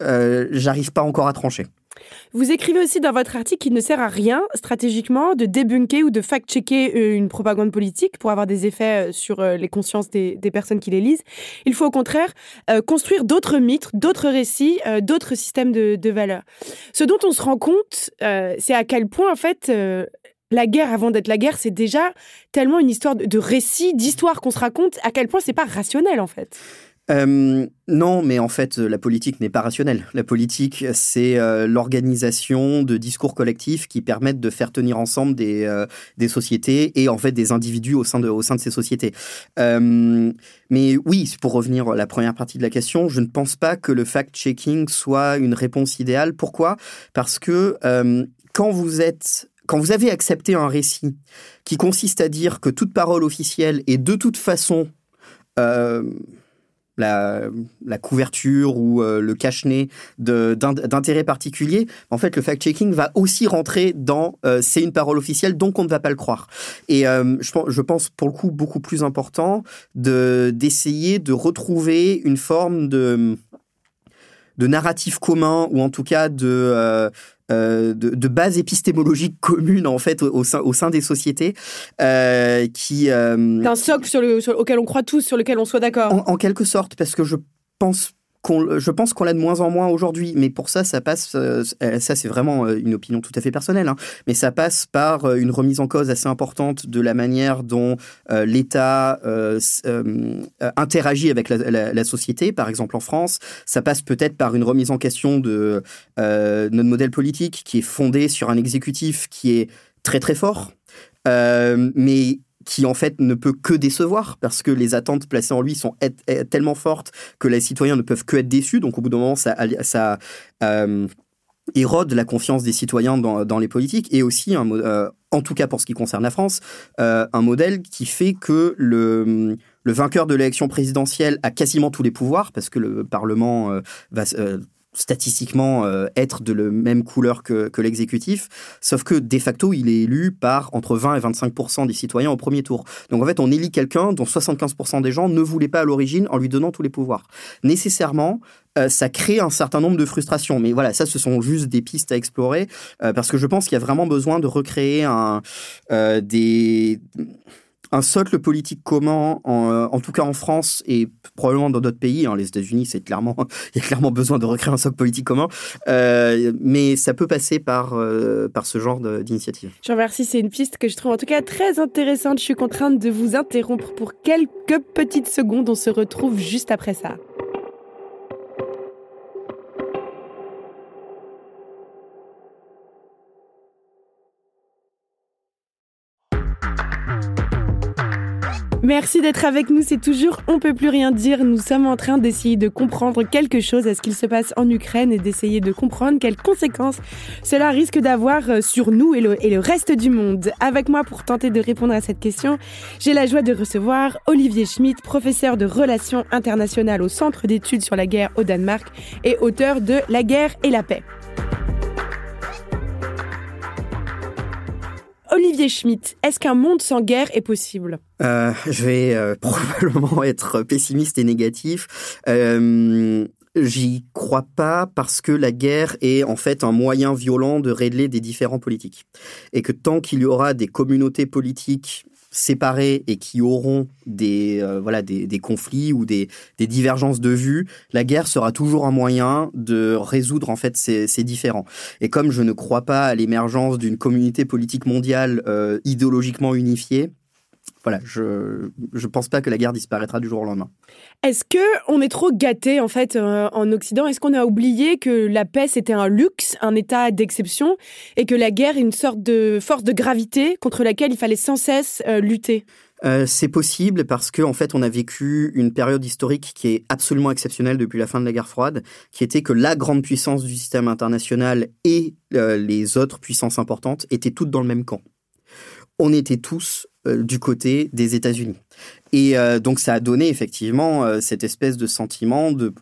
j'arrive pas encore à trancher. Vous écrivez aussi dans votre article qu'il ne sert à rien, stratégiquement, de débunker ou de fact-checker euh, une propagande politique pour avoir des effets euh, sur euh, les consciences des, personnes qui les lisent. Il faut au contraire construire d'autres mythes, d'autres récits, d'autres systèmes de, valeurs. Ce dont on se rend compte, c'est à quel point, en fait, la guerre, avant d'être la guerre, c'est déjà tellement une histoire de, récits, d'histoires qu'on se raconte, à quel point c'est pas rationnel, en fait. Euh, non, mais en fait, la politique n'est pas rationnelle. La politique, c'est euh, l'organisation de discours collectifs qui permettent de faire tenir ensemble des, euh, des sociétés et en fait des individus au sein de, au sein de ces sociétés. Mais oui, pour revenir à la première partie de la question, je ne pense pas que le fact-checking soit une réponse idéale. Pourquoi? Parce que quand vous êtes quand vous avez accepté un récit qui consiste à dire que toute parole officielle est de toute façon la, couverture ou euh, le cache-nez de- d'in- d'intérêt particulier, en fait, le fact-checking va aussi rentrer dans euh, c'est une parole officielle, donc on ne va pas le croire. Et euh, je, pense- pour le coup, beaucoup plus important de d'essayer de retrouver une forme de de narratif commun ou en tout cas de euh, euh, de, de base épistémologique commune en fait au, au sein au sein des sociétés euh, qui euh, D'un socle sur le, sur- auquel on croit tous, sur lequel on soit d'accord. en, en quelque sorte, parce que je pense je pense qu'on l'a de moins en moins aujourd'hui, mais pour ça, ça passe, euh, ça c'est vraiment euh, une opinion tout à fait personnelle, hein, mais ça passe par euh, une remise en cause assez importante de la manière dont l'État interagit avec la, la- société, par exemple en France. Ça passe peut-être par une remise en question de notre modèle politique qui est fondé sur un exécutif qui est très très fort, mais qui en fait ne peut que décevoir parce que les attentes placées en lui sont tellement fortes que les citoyens ne peuvent que être déçus. Donc au bout d'un moment, ça, euh, érode la confiance des citoyens dans, les politiques et aussi, euh, en tout cas pour ce qui concerne la France, euh, un modèle qui fait que le, vainqueur de l'élection présidentielle a quasiment tous les pouvoirs parce que le Parlement va euh, statistiquement euh, être de la même couleur que, l'exécutif, sauf que de facto, il est élu par entre 20 et 25% des citoyens au premier tour. Donc en fait, on élit quelqu'un dont 75 des gens ne voulaient pas à l'origine en lui donnant tous les pouvoirs. Nécessairement, euh, ça crée un certain nombre de frustrations. Mais voilà, ça, ce sont juste des pistes à explorer, euh, parce que je pense qu'il y a vraiment besoin de recréer un, des un socle politique commun, en, euh, en tout cas en France et probablement dans d'autres pays. hein. les États-Unis, c'est clairement, il y a clairement besoin de recréer un socle politique commun, Euh, mais ça peut passer par euh, par ce genre d'initiative. Je remercie, c'est une piste que je trouve en tout cas très intéressante. Je suis contrainte de vous interrompre pour quelques petites secondes. On se retrouve juste après ça. Merci d'être avec nous, c'est toujours On peut plus rien dire. Nous sommes en train d'essayer de comprendre quelque chose à ce qu'il se passe en Ukraine et d'essayer de comprendre quelles conséquences cela risque d'avoir euh, sur nous et le, et le reste du monde? Avec moi pour tenter de répondre à cette question, j'ai la joie de recevoir Olivier Schmitt, professeur de relations internationales au Centre d'études sur la guerre au Danemark et auteur de La guerre et la paix. Olivier Schmitt, est-ce qu'un monde sans guerre est possible? Euh, je vais euh, probablement être pessimiste et négatif. Euh, J'y crois pas parce que la guerre est en fait un moyen violent de régler des différends politiques. Et que tant qu'il y aura des communautés politiques séparées et qui auront des, euh, voilà, des, des conflits ou des, des divergences de vues, la guerre sera toujours un moyen de résoudre en fait ces, ces différends. Et comme je ne crois pas à l'émergence d'une communauté politique mondiale euh, idéologiquement unifiée, voilà, je je pense pas que la guerre disparaîtra du jour au lendemain. Est-ce que on est trop gâté en fait euh, en Occident? Est-ce qu'on a oublié que la paix c'était un luxe, un état d'exception, et que la guerre est une sorte de force de gravité contre laquelle il fallait sans cesse euh, lutter? Euh, c'est possible parce que en fait, on a vécu une période historique qui est absolument exceptionnelle depuis la fin de la guerre froide, qui était que la grande puissance du système international et euh, les autres puissances importantes étaient toutes dans le même camp. On était tous euh, du côté des États-Unis. Et euh, donc ça a donné effectivement euh, cette espèce de sentiment de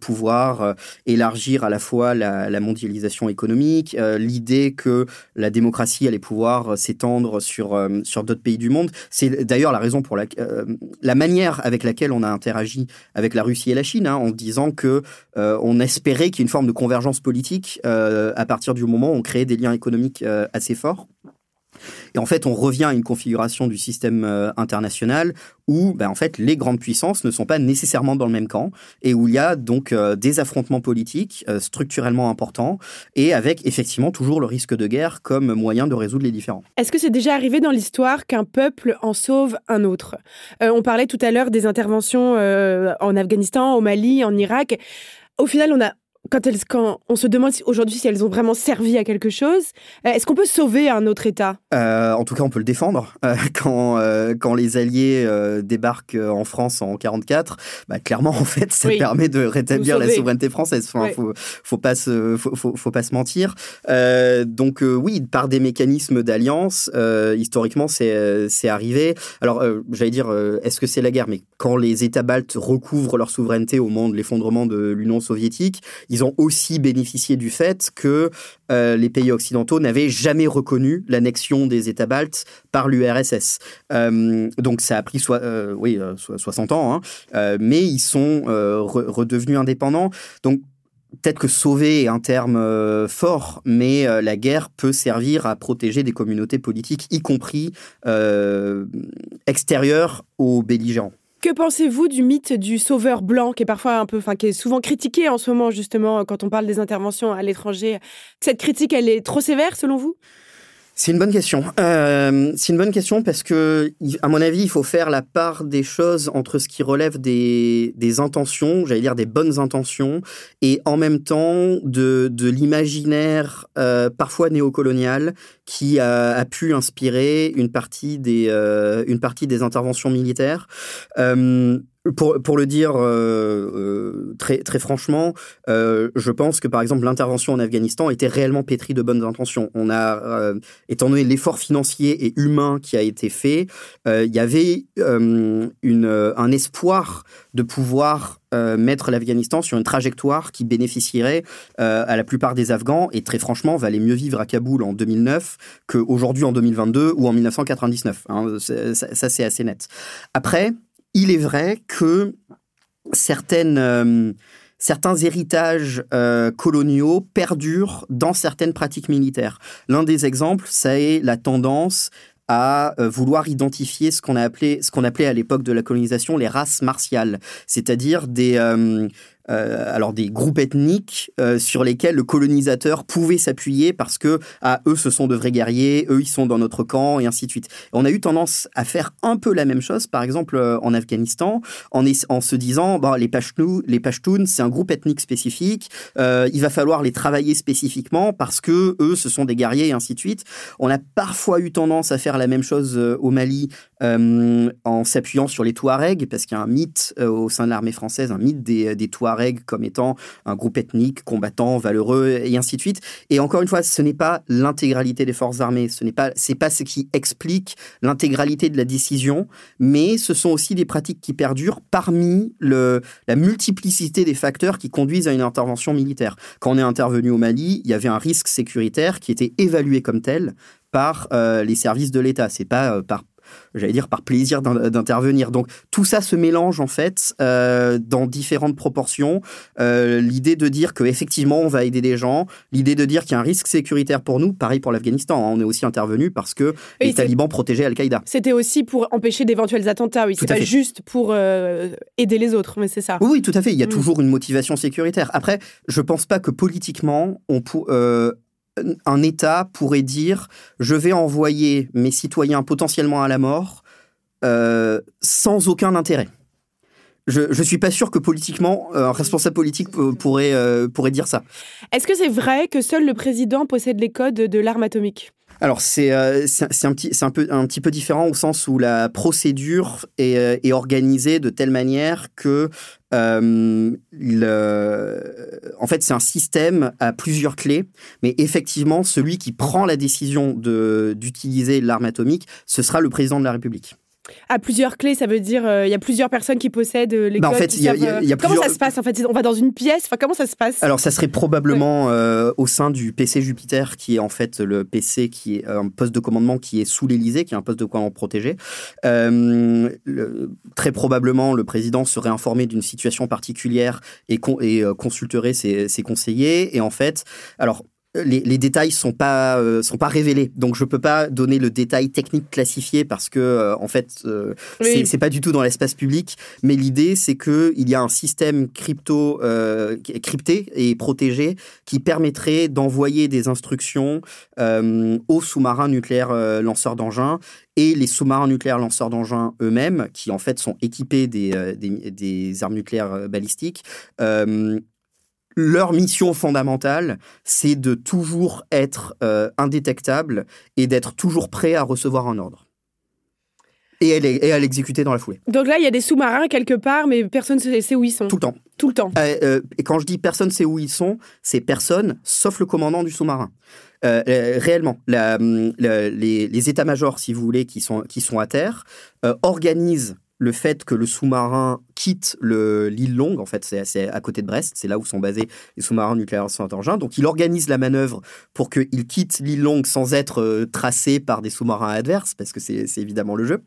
pouvoir élargir à la fois la, mondialisation économique, l'idée que la démocratie allait pouvoir s'étendre sur sur d'autres pays du monde. C'est d'ailleurs la raison pour la manière avec laquelle on a interagi avec la Russie et la Chine, hein, en disant que on espérait qu'il y ait une forme de convergence politique à partir du moment où on créait des liens économiques assez forts. Et en fait, on revient à une configuration du système euh, international où, ben, en fait, les grandes puissances ne sont pas nécessairement dans le même camp et où il y a donc euh, des affrontements politiques euh, structurellement importants et avec effectivement toujours le risque de guerre comme moyen de résoudre les différends. Est-ce que c'est déjà arrivé dans l'histoire qu'un peuple en sauve un autre? On parlait tout à l'heure des interventions en Afghanistan, au Mali, en Irak. Au final, on a quand, elles, quand on se demande aujourd'hui si elles ont vraiment servi à quelque chose, euh, est-ce qu'on peut sauver un autre État? Euh, En tout cas, on peut le défendre. Euh, quand, quand les Alliés débarquent en France en 44, bah, clairement, en fait, ça permet de rétablir la souveraineté française. Enfin, faut, faut pas se, faut, faut, pas se mentir. donc oui, par des mécanismes d'alliance, historiquement, c'est c'est arrivé. Alors, j'allais dire, est-ce que c'est la guerre? Mais quand les États baltes recouvrent leur souveraineté au moment de l'effondrement de l'Union soviétique, ils ont aussi bénéficié du fait que euh, les pays occidentaux n'avaient jamais reconnu l'annexion des États baltes par l'URSS. Euh, donc ça a pris euh, oui, 60 ans, hein. mais ils sont redevenus indépendants. Donc peut-être que sauver est un terme fort, mais la guerre peut servir à protéger des communautés politiques, y compris extérieures aux belligérants. Que pensez-vous du mythe du sauveur blanc qui est parfois un peu, enfin, qui souvent critiqué en ce moment, justement, quand on parle des interventions à l'étranger? Cette critique, elle est trop sévère, selon vous? C'est une bonne question. Euh, c'est une bonne question parce que, à mon avis, il faut faire la part des choses entre ce qui relève des, intentions, j'allais dire des bonnes intentions, et en même temps de, l'imaginaire euh, parfois néocolonial qui a, pu inspirer une partie des, euh, une partie des interventions militaires. Pour, le dire euh, euh, très, franchement, euh, je pense que par exemple l'intervention en Afghanistan était réellement pétrie de bonnes intentions. On étant donné l'effort financier et humain qui a été fait, il y avait un espoir de pouvoir mettre l'Afghanistan sur une trajectoire qui bénéficierait à la plupart des Afghans et très franchement valait mieux vivre à Kaboul en 2009 qu'aujourd'hui en 2022 ou en 1999. Hein, ça, ça c'est assez net. Après, il est vrai que certaines, euh, certains héritages euh, coloniaux perdurent dans certaines pratiques militaires. L'un des exemples, c'est la tendance à euh, vouloir identifier ce qu'on a appelé, appelait à l'époque de la colonisation les races martiales, c'est-à-dire des alors des groupes ethniques euh, sur lesquels le colonisateur pouvait s'appuyer parce que ah, eux ce sont de vrais guerriers, eux ils sont dans notre camp et ainsi de suite. on a eu tendance à faire un peu la même chose, par exemple euh, en Afghanistan, en, se disant bah, les Pashtuns, les Pashtuns c'est un groupe ethnique spécifique, il va falloir les travailler spécifiquement parce que eux ce sont des guerriers et ainsi de suite. On a parfois eu tendance à faire la même chose au Mali en s'appuyant sur les Touaregs parce qu'il y a un mythe au sein de l'armée française, un mythe des, Touaregs comme étant un groupe ethnique, combattant, valeureux, et ainsi de suite. Et encore une fois, ce n'est pas l'intégralité des forces armées, ce n'est pas, pas ce qui explique l'intégralité de la décision, mais ce sont aussi des pratiques qui perdurent parmi la multiplicité des facteurs qui conduisent à une intervention militaire. Quand on est intervenu au Mali, il y avait un risque sécuritaire qui était évalué comme tel par euh, les services de l'État. C'est pas euh, par j'allais dire par plaisir d'intervenir. Donc tout ça se mélange en fait euh, dans différentes proportions. Euh, l'idée de dire qu'effectivement on va aider des gens, l'idée de dire qu'il y a un risque sécuritaire pour nous, pareil pour l'Afghanistan. Hein. on est aussi intervenu parce que les talibans protégeaient Al-Qaïda. C'était aussi pour empêcher d'éventuels attentats, oui. C'est pas juste pour euh, aider les autres, mais c'est ça. Oui, tout à fait. Il y a mm. toujours une motivation sécuritaire. Après, je pense pas que politiquement on, un État pourrait dire je vais envoyer mes citoyens potentiellement à la mort euh, sans aucun intérêt. Je ne suis pas sûr que politiquement, un responsable politique pourrait, euh, pourrait dire ça. Est-ce que c'est vrai que seul le président possède les codes de l'arme atomique? Alors c'est c'est un petit peu différent au sens où la procédure est, est organisée de telle manière que euh, en fait, c'est un système à plusieurs clés, mais effectivement, celui qui prend la décision d'utiliser l'arme atomique, ce sera le président de la République. À plusieurs clés, ça veut dire euh, il y a plusieurs personnes qui possèdent euh, les bah, codes. En fait, y a, y a, comment ça se passe En fait, on va dans une pièce. Enfin, comment ça se passe? Alors, ça serait probablement euh, au sein du PC Jupiter, qui est en fait le PC qui est un poste de commandement qui est sous l'Élysée, qui est un poste de commandement protégé. Euh, le, très probablement, le président serait informé d'une situation particulière et, con, et consulterait ses, ses conseillers. Et en fait, alors les, les, détails sont pas euh, sont pas révélés, donc je peux pas donner le détail technique classifié parce que euh, en fait euh, oui. c'est pas du tout dans l'espace public. Mais l'idée c'est que il y a un système crypto euh, crypté et protégé qui permettrait d'envoyer des instructions aux sous-marins nucléaires lanceurs d'engins et les sous-marins nucléaires lanceurs d'engins eux-mêmes, qui en fait sont équipés des, des, des armes nucléaires balistiques, euh, leur mission fondamentale, c'est de toujours être euh, indétectable et d'être toujours prêt à recevoir un ordre. Et, elle est, et à l'exécuter dans la foulée. Donc là, il y a des sous-marins quelque part, mais personne ne sait où ils sont. Tout le temps. Tout le temps. Euh, euh, et quand je dis personne ne sait où ils sont, c'est personne, sauf le commandant du sous-marin. Euh, réellement, la, la, les, les états-majors, si vous voulez, qui sont, qui sont à terre, organisent le fait que le sous-marin quitte l'île Longue, en fait, c'est à côté de Brest, c'est là où sont basés les sous-marins nucléaires Saint-Engin. Donc, il organise la manœuvre pour qu'il quitte l'île Longue sans être euh, tracé par des sous-marins adverses, parce que c'est évidemment le jeu.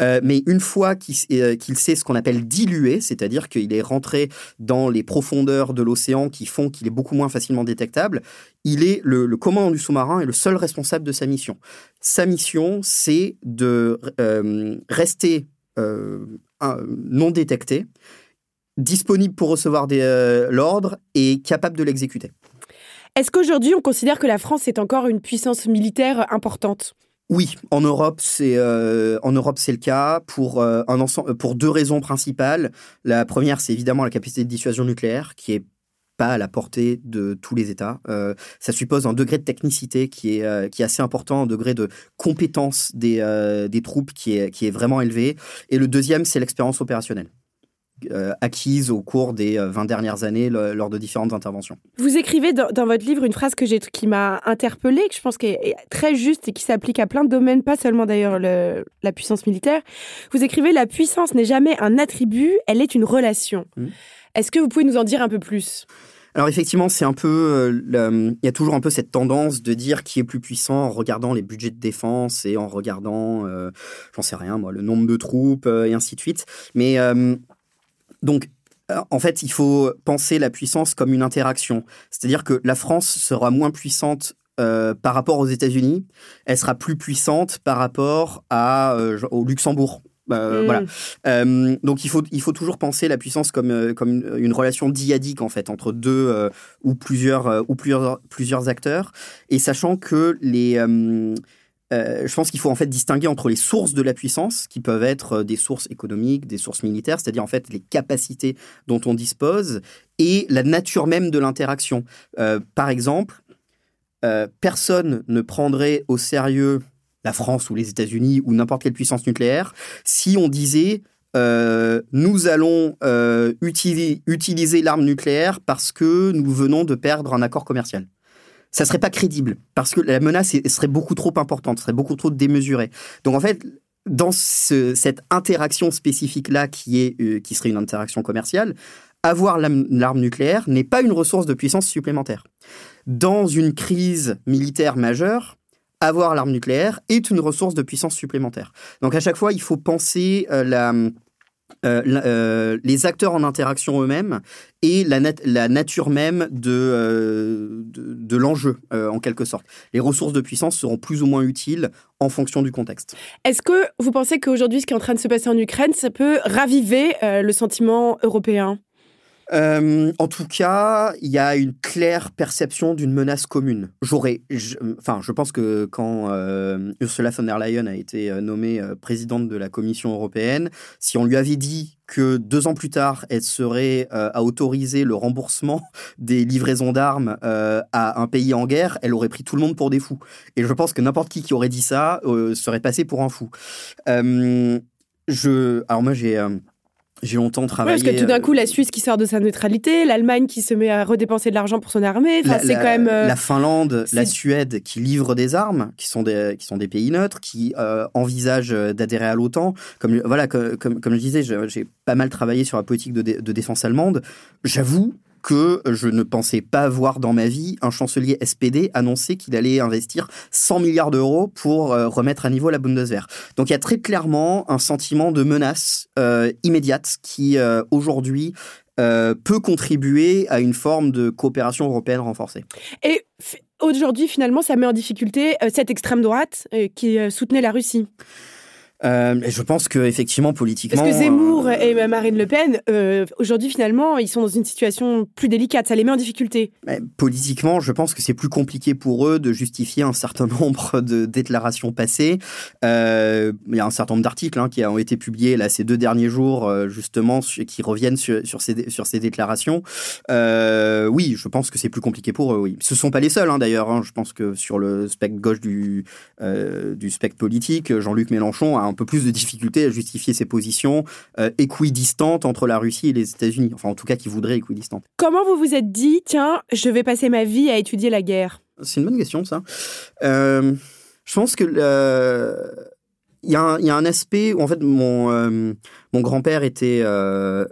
Euh, mais une fois qu'il euh, qu sait ce qu'on appelle diluer, c'est-à-dire qu'il est rentré dans les profondeurs de l'océan qui font qu'il est beaucoup moins facilement détectable, il est le, le commandant du sous-marin est le seul responsable de sa mission. Sa mission, c'est de euh, rester non détecté, disponible pour recevoir euh, l'ordre et capable de l'exécuter. Est-ce qu'aujourd'hui on considère que la France est encore une puissance militaire importante? Oui, en Europe, c'est euh, en Europe c'est le cas pour euh, un ensemble, pour deux raisons principales. La première, c'est évidemment la capacité de dissuasion nucléaire, qui est pas à la portée de tous les États. Euh, ça suppose un degré de technicité qui est, euh, qui est assez important, un degré de compétence des, euh, des troupes qui est, qui est vraiment élevé. Et le deuxième, c'est l'expérience opérationnelle. Acquise au cours des 20 dernières années le, lors de différentes interventions. Vous écrivez dans, dans votre livre une phrase que j'ai qui m'a interpellée, que je pense qu'elle est très juste et qui s'applique à plein de domaines, pas seulement d'ailleurs la puissance militaire. Vous écrivez La puissance n'est jamais un attribut, elle est une relation. Mmh. Est-ce que vous pouvez nous en dire un peu plus? Alors effectivement, c'est un peu, euh, le, il y a toujours un peu cette tendance de dire qui est plus puissant en regardant les budgets de défense et en regardant, euh, j'en sais rien moi, le nombre de troupes euh, et ainsi de suite. Mais euh, donc en fait, il faut penser la puissance comme une interaction. C'est-à-dire que la France sera moins puissante euh, par rapport aux États-Unis, elle sera plus puissante par rapport à, euh, au Luxembourg. Euh, mmh. Voilà. Euh, donc il faut il faut toujours penser la puissance comme euh, comme une, une relation dyadique en fait entre deux euh, ou plusieurs ou plusieurs plusieurs acteurs et sachant que les je pense qu'il faut en fait distinguer entre les sources de la puissance, qui peuvent être des sources économiques, des sources militaires, c'est-à-dire en fait les capacités dont on dispose, et la nature même de l'interaction. par exemple, personne ne prendrait au sérieux la France ou les États-Unis ou n'importe quelle puissance nucléaire, si on disait euh, nous allons euh, utiliser, l'arme nucléaire parce que nous venons de perdre un accord commercial. Ça serait pas crédible parce que la menace serait beaucoup trop importante, serait beaucoup trop démesurée. Donc en fait, dans ce, cette interaction spécifique là qui euh, qui serait une interaction commerciale, avoir l'arme nucléaire n'est pas une ressource de puissance supplémentaire. Dans une crise militaire majeure, avoir l'arme nucléaire est une ressource de puissance supplémentaire. Donc à chaque fois, il faut penser euh, euh, euh, les acteurs en interaction eux-mêmes et la, nat la, nature même de, de, l'enjeu, en quelque sorte. Les ressources de puissance seront plus ou moins utiles en fonction du contexte. Est-ce que vous pensez qu'aujourd'hui, ce qui est en train de se passer en Ukraine, ça peut raviver le sentiment européen? Euh, en tout cas, il y a une claire perception d'une menace commune. J'aurais, enfin, je pense que quand euh, Ursula von der Leyen a été nommée présidente de la Commission européenne, si on lui avait dit que deux ans plus tard, elle serait à autoriser le remboursement des livraisons d'armes à un pays en guerre, elle aurait pris tout le monde pour des fous. Et je pense que n'importe qui qui aurait dit ça serait passé pour un fou. alors moi j'ai j'ai longtemps travaillé. parce que tout d'un coup, la Suisse qui sort de sa neutralité, l'Allemagne qui se met à redépenser de l'argent pour son armée. Enfin, c'est quand même. Euh, la Finlande, la Suède qui livrent des armes, qui sont des, qui sont des pays neutres, qui euh, envisagent d'adhérer à l'OTAN. Comme, voilà, comme, comme, je disais, j'ai pas mal travaillé sur la politique de, de défense allemande. J'avoue que je ne pensais pas voir dans ma vie un chancelier SPD annoncer qu'il allait investir 100 milliards d'euros pour euh, remettre à niveau la Bundeswehr. Donc il y a très clairement un sentiment de menace euh, immédiate qui euh, aujourd'hui peut contribuer à une forme de coopération européenne renforcée. Et aujourd'hui, finalement, ça met en difficulté cette extrême droite qui soutenait la Russie. Euh, je pense que effectivement politiquement. Parce que Zemmour euh, et Marine Le Pen, euh, aujourd'hui finalement, ils sont dans une situation plus délicate. Ça les met en difficulté. politiquement, je pense que c'est plus compliqué pour eux de justifier un certain nombre de déclarations passées. il y a un certain nombre d'articles hein, qui ont été publiés là ces deux derniers jours, justement, qui reviennent sur, sur, ces, sur ces déclarations. oui, je pense que c'est plus compliqué pour eux. Oui, ce sont pas les seuls hein, d'ailleurs. Hein. Je pense que sur le spectre gauche du du spectre politique, Jean-Luc Mélenchon a un peu plus de difficultés à justifier ses positions euh, équidistantes entre la Russie et les États-Unis. Enfin, en tout cas, qui voudraient équidistantes. Comment vous vous êtes dit, tiens, je vais passer ma vie à étudier la guerre? C'est une bonne question, ça. Euh, je pense que il y, a un aspect où en fait mon, euh, mon grand-père était euh,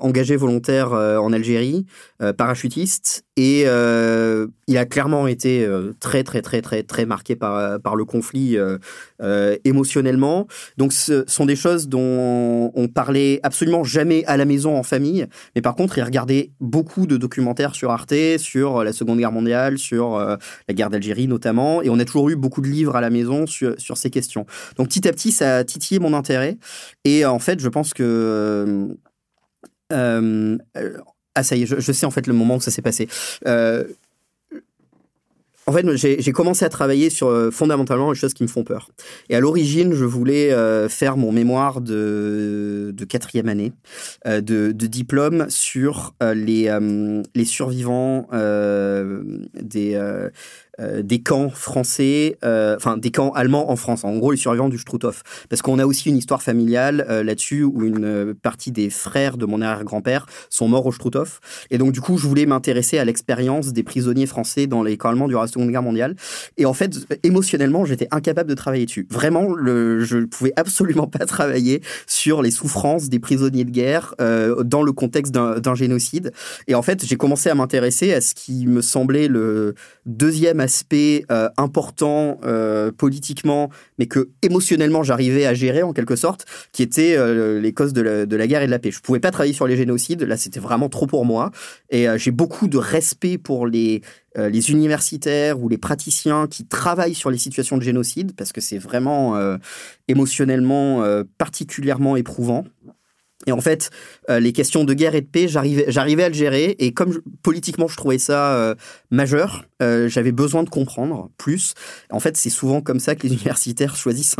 engagé volontaire euh, en Algérie, euh, parachutiste, et il a clairement été très très très très très marqué par par le conflit émotionnellement. Donc ce sont des choses dont on parlait absolument jamais à la maison en famille, mais par contre il regardait beaucoup de documentaires sur Arte, sur la Seconde Guerre mondiale, sur la guerre d'Algérie notamment, et on a toujours eu beaucoup de livres à la maison sur sur ces questions. Donc petit à petit ça a titillé mon intérêt, et en fait je pense que euh, ah ça y est, je, sais en fait le moment où ça s'est passé. Euh, en fait, j'ai commencé à travailler sur euh, fondamentalement les choses qui me font peur. Et à l'origine, je voulais faire mon mémoire de, quatrième année de, de, diplôme sur les, les survivants des euh, des camps français, euh, enfin des camps allemands en France, en gros les survivants du Struthof. Parce qu'on a aussi une histoire familiale euh, là-dessus où une partie des frères de mon arrière-grand-père sont morts au Struthof. Et donc du coup, je voulais m'intéresser à l'expérience des prisonniers français dans les camps allemands durant la Seconde Guerre mondiale. Et en fait, émotionnellement, j'étais incapable de travailler dessus. Vraiment, je ne pouvais absolument pas travailler sur les souffrances des prisonniers de guerre dans le contexte d'un génocide. Et en fait, j'ai commencé à m'intéresser à ce qui me semblait le deuxième aspect euh, important euh, politiquement, mais que émotionnellement j'arrivais à gérer en quelque sorte, qui était euh, les causes de la, guerre et de la paix. Je pouvais pas travailler sur les génocides, là c'était vraiment trop pour moi, et j'ai beaucoup de respect pour les universitaires ou les praticiens qui travaillent sur les situations de génocide, parce que c'est vraiment émotionnellement particulièrement éprouvant. Et en fait, euh, les questions de guerre et de paix, j'arrivais, à le gérer. Et comme politiquement, je trouvais ça euh, majeur, euh, j'avais besoin de comprendre plus. En fait, c'est souvent comme ça que les universitaires choisissent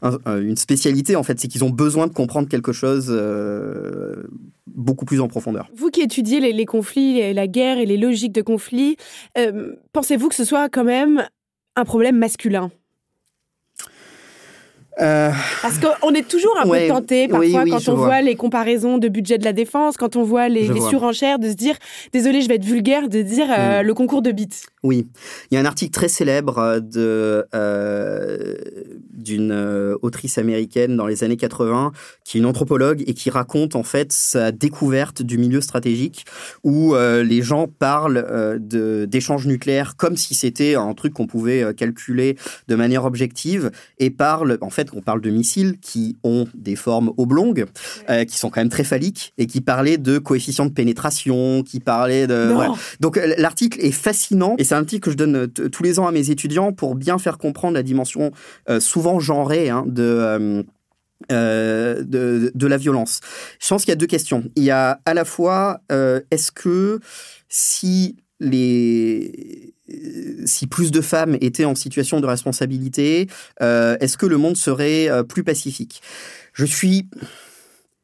une spécialité. En fait, c'est qu'ils ont besoin de comprendre quelque chose beaucoup plus en profondeur. Vous qui étudiez les, les conflits, la guerre et les logiques de conflit, pensez-vous que ce soit quand même un problème masculin? Euh, Parce qu'on est toujours un peu tenté parfois quand on voit les comparaisons de budget de la défense, quand on voit les, surenchères, de se dire, désolé, je vais être vulgaire, de dire euh, mm. le concours de bits. Oui, il y a un article très célèbre euh, de d'une autrice américaine dans les années 80, qui est une anthropologue et qui raconte en fait sa découverte du milieu stratégique, où les gens parlent de d'échanges nucléaires comme si c'était un truc qu'on pouvait calculer de manière objective, et parlent en fait on parle de missiles qui ont des formes oblongues, euh, qui sont quand même très phalliques, et qui parlaient de coefficient de pénétration, qui parlaient de... Donc euh, l'article est fascinant, et c'est un article que je donne tous les ans à mes étudiants pour bien faire comprendre la dimension euh, souvent genrée hein, de... de, la violence. Je pense qu'il y a deux questions. Il y a à la fois, est-ce que si les si plus de femmes étaient en situation de responsabilité, euh, est-ce que le monde serait euh, plus pacifique? Je suis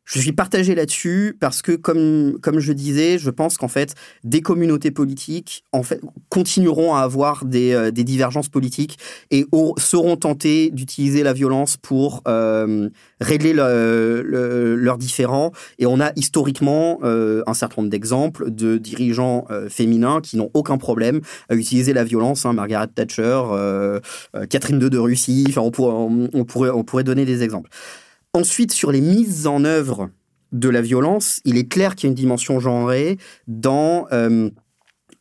je suis partagé là-dessus parce que, comme, comme je disais, je pense qu'en fait, des communautés politiques en fait, continueront à avoir des, euh, des divergences politiques et seront tentées d'utiliser la violence pour euh, régler leurs différends. Et on a historiquement euh, un certain nombre d'exemples de dirigeants féminins qui n'ont aucun problème à utiliser la violence. Hein, Margaret Thatcher, Catherine II de Russie, enfin, on, pourrait, on, pourrait, on pourrait donner des exemples. Ensuite, sur les mises en œuvre de la violence, il est clair qu'il y a une dimension genrée dans euh,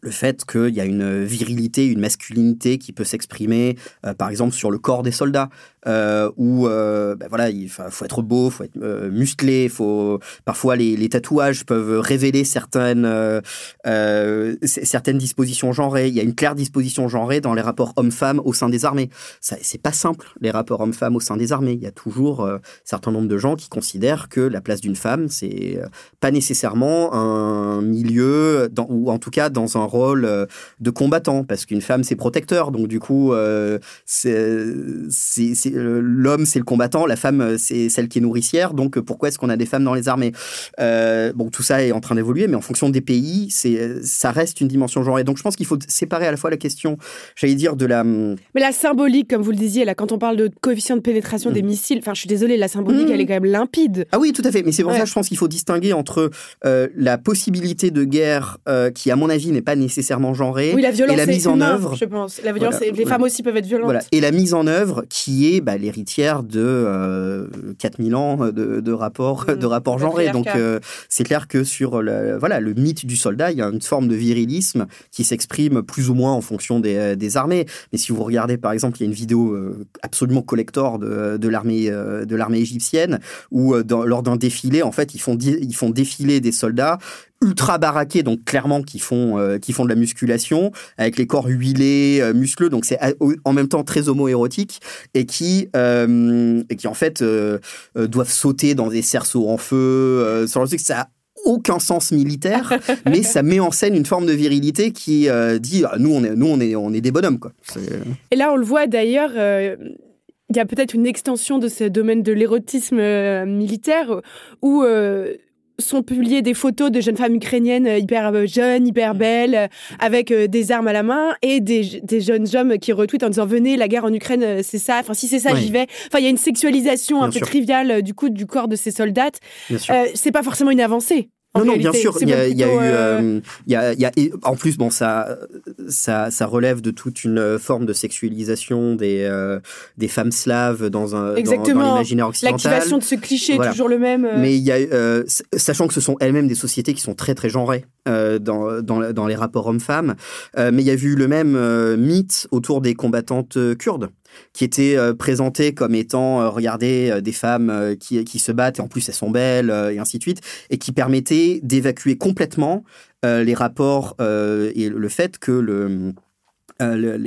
le fait qu'il y a une virilité, une masculinité qui peut s'exprimer, euh, par exemple, sur le corps des soldats euh, où euh, ben voilà, il faut être beau, faut être euh, musclé, faut parfois les, tatouages peuvent révéler certaines euh, certaines dispositions genrées. Il y a une claire disposition genrée dans les rapports hommes-femmes au sein des armées. C'est pas simple les rapports hommes-femmes au sein des armées. Il y a toujours un certain nombre de gens qui considèrent que la place d'une femme c'est pas nécessairement un milieu ou en tout cas dans un rôle de combattant parce qu'une femme c'est protecteur donc du coup c'est l'homme c'est le combattant, la femme euh, c'est celle qui est nourricière. Donc euh, pourquoi est-ce qu'on a des femmes dans les armées? Euh, Bon, tout ça est en train d'évoluer, mais en fonction des pays, c'est ça reste une dimension genrée. Donc je pense qu'il faut séparer à la fois la question, j'allais dire de la. Hum, mais la symbolique, comme vous le disiez là, quand on parle de coefficient de pénétration des hum. missiles, enfin je suis désolée, la symbolique elle est hum. quand même limpide. Ah oui, tout à fait. Mais c'est pour ça je pense qu'il faut distinguer entre la possibilité de guerre qui à mon avis n'est pas nécessairement genrée oui, la violence et la mise en œuvre. Je pense. La violence, les femmes aussi peuvent être violentes. Voilà. Et la mise en œuvre qui est bah, l'héritière de euh, 4000 ans de, de rapports de mmh, rapports genrés. Donc euh, c'est clair que sur le, voilà, le mythe du soldat, il y a une forme de virilisme qui s'exprime plus ou moins en fonction des, euh, des, armées. Mais si vous regardez par exemple, il y a une vidéo euh, absolument collector de, de l'armée de l'armée égyptienne où lors d'un défilé, en fait, ils font ils font défiler des soldats ultra baraqués, donc clairement qui font euh, qui font de la musculation avec les corps huilés, euh, muscleux, donc c'est en même temps très homo-érotique et qui euh, et qui en fait doivent sauter dans des cerceaux en feu. sur le truc, ça a aucun sens militaire, mais ça met en scène une forme de virilité qui dit ah, nous on est nous on est on est des bonhommes quoi. Et là on le voit d'ailleurs. il y a peut-être une extension de ce domaine de l'érotisme militaire où sont publiées des photos de jeunes femmes ukrainiennes euh, hyper euh, jeunes, hyper belles, euh, avec des armes à la main, et des, des, jeunes hommes qui retweetent en disant venez, la guerre en Ukraine, c'est ça. Enfin, si c'est ça, j'y vais. Enfin, il y a une sexualisation un peu triviale du coup du corps de ces soldats. c'est pas forcément une avancée. Non, non, bien sûr, il y, a, eu, il y a, il y a, en plus, bon, ça, ça, ça relève de toute une forme de sexualisation des, des femmes slaves dans un, Exactement. dans, l'imaginaire occidental. L'activation de ce cliché est toujours le même. Mais il y a, sachant que ce sont elles-mêmes des sociétés qui sont très très genrées dans, dans, dans, les rapports hommes-femmes, mais il y a eu le même mythe autour des combattantes kurdes qui étaient euh, présentées comme étant, euh, regardez, euh, des femmes qui, qui se battent et en plus elles sont belles et ainsi de suite, et qui permettaient d'évacuer complètement les rapports et le fait que le euh,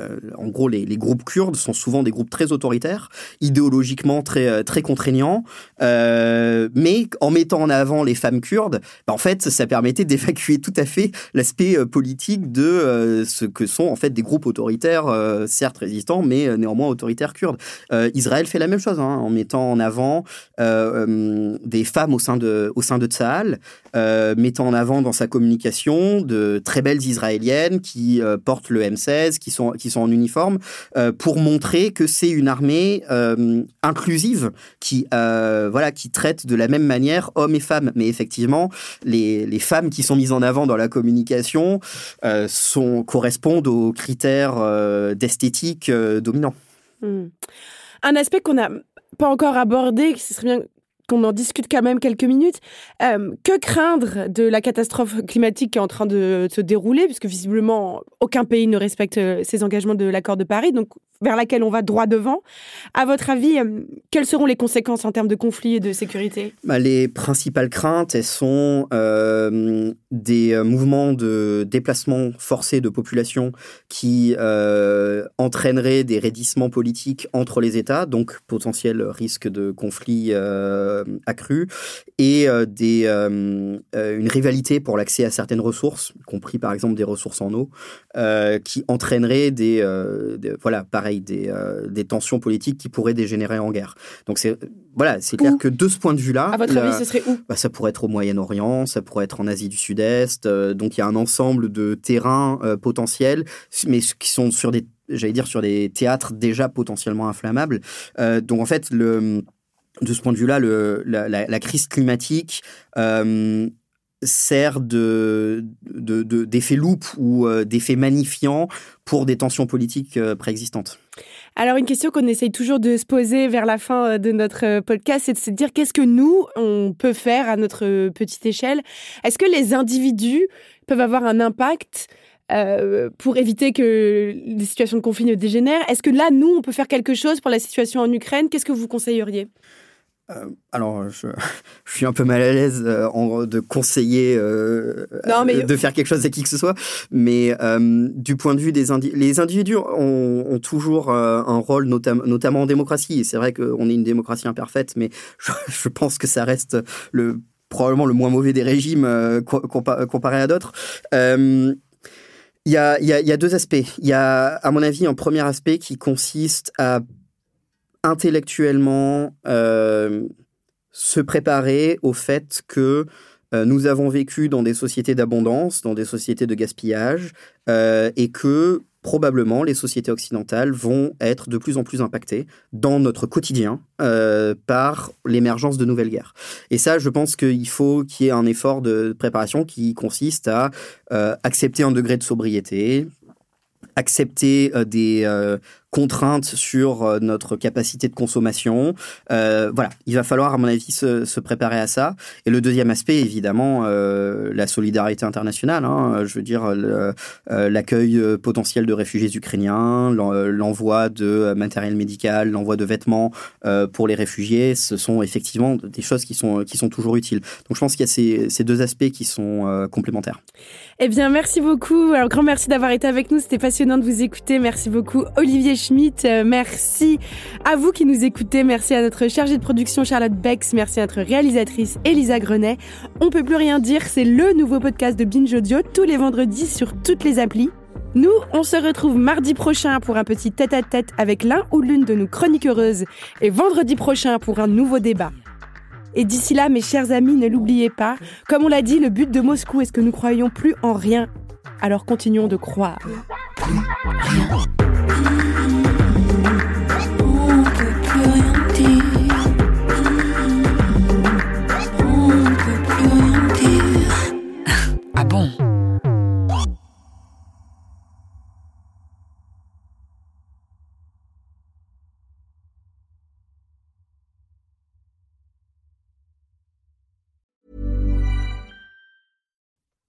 euh, en gros, les, groupes kurdes sont souvent des groupes très autoritaires, idéologiquement très, euh, très contraignants, mais en mettant en avant les femmes kurdes, bah, en fait, ça permettait d'évacuer tout à fait l'aspect politique de ce que sont en fait des groupes autoritaires, certes résistants, mais néanmoins autoritaires kurdes. Israël fait la même chose, hein, en mettant en avant des femmes au sein de, au sein de mettant en avant dans sa communication de très belles Israéliennes qui portent le M16, qui sont, qui sont en uniforme, euh, pour montrer que c'est une armée euh, inclusive qui, euh, voilà, qui traite de la même manière hommes et femmes. Mais effectivement, les, les femmes qui sont mises en avant dans la communication correspondent aux critères d'esthétique dominants. Hmm. Un aspect qu'on n'a pas encore abordé, ce serait bien qu'on en discute quand même quelques minutes. Euh, que craindre de la catastrophe climatique qui est en train de se dérouler, puisque visiblement aucun pays ne respecte euh, ses engagements de l'accord de Paris, donc vers laquelle on va droit devant. À votre avis, euh, quelles seront les conséquences en termes de conflits et de sécurité? Bah, Les principales craintes, elles sont des mouvements de déplacement forcé de population qui entraîneraient des raidissements politiques entre les États, donc potentiel risque de conflit euh, accru, et des, une rivalité pour l'accès à certaines ressources, y compris par exemple des ressources en eau, qui entraînerait des, des voilà, par pareil des, des tensions politiques qui pourraient dégénérer en guerre. Donc c'est voilà, c'est clair que de ce point de vue-là, à votre avis, ce serait où? bah, Ça pourrait être au Moyen-Orient, ça pourrait être en Asie du Sud-Est. donc il y a un ensemble de terrains potentiels, mais qui sont sur des j'allais dire sur des théâtres déjà potentiellement inflammables. donc en fait le de ce point de vue-là, la, crise climatique euh, sert de, d'effet loupe ou euh, d'effet magnifiant pour des tensions politiques euh, préexistantes. Alors une question qu'on essaye toujours de se poser vers la fin de notre podcast, c'est de se dire qu'est-ce que nous, on peut faire à notre petite échelle? Est-ce que les individus peuvent avoir un impact pour éviter que les situations de conflit ne dégénèrent? Est-ce que là, nous, on peut faire quelque chose pour la situation en Ukraine? Qu'est-ce que vous conseilleriez? Euh, alors, je, suis un peu mal à l'aise euh, de conseiller euh, de faire quelque chose à qui que ce soit, mais du point de vue des individus, les individus ont, toujours un rôle, notamment en démocratie. C'est vrai qu'on est une démocratie imparfaite, mais je, pense que ça reste le, probablement le moins mauvais des régimes comparé à d'autres. Il y, a, y, y a deux aspects. Il y a, à mon avis, un premier aspect qui consiste à intellectuellement euh, se préparer au fait que euh, nous avons vécu dans des sociétés d'abondance, dans des sociétés de gaspillage, euh, et que probablement les sociétés occidentales vont être de plus en plus impactées dans notre quotidien par l'émergence de nouvelles guerres. Et ça, je pense qu'il faut qu'il y ait un effort de préparation qui consiste à accepter un degré de sobriété, accepter des contraintes sur euh, notre capacité de consommation. Euh, voilà, il va falloir, à mon avis, se, préparer à ça. Et le deuxième aspect, évidemment, euh, la solidarité internationale. Hein, je veux dire, l'accueil potentiel de réfugiés ukrainiens, l'envoi de matériel médical, l'envoi de vêtements pour les réfugiés, ce sont effectivement des choses qui sont, qui sont toujours utiles. Donc je pense qu'il y a ces, ces, deux aspects qui sont complémentaires. Eh bien, merci beaucoup. Alors, grand merci d'avoir été avec nous. C'était passionnant de vous écouter. Merci beaucoup, Olivier Schmitt. Euh, merci à vous qui nous écoutez. Merci à notre chargée de production Charlotte Bex. Merci à notre réalisatrice Elisa Grenet. On peut plus rien dire. C'est le nouveau podcast de Binge Audio tous les vendredis sur toutes les applis. Nous, on se retrouve mardi prochain pour un petit tête-à-tête avec l'un ou l'une de nos chroniqueuses et vendredi prochain pour un nouveau débat. Et d'ici là, mes chers amis, ne l'oubliez pas, comme on l'a dit, le but de Moscou est ce que nous croyons plus en rien? Alors continuons de croire.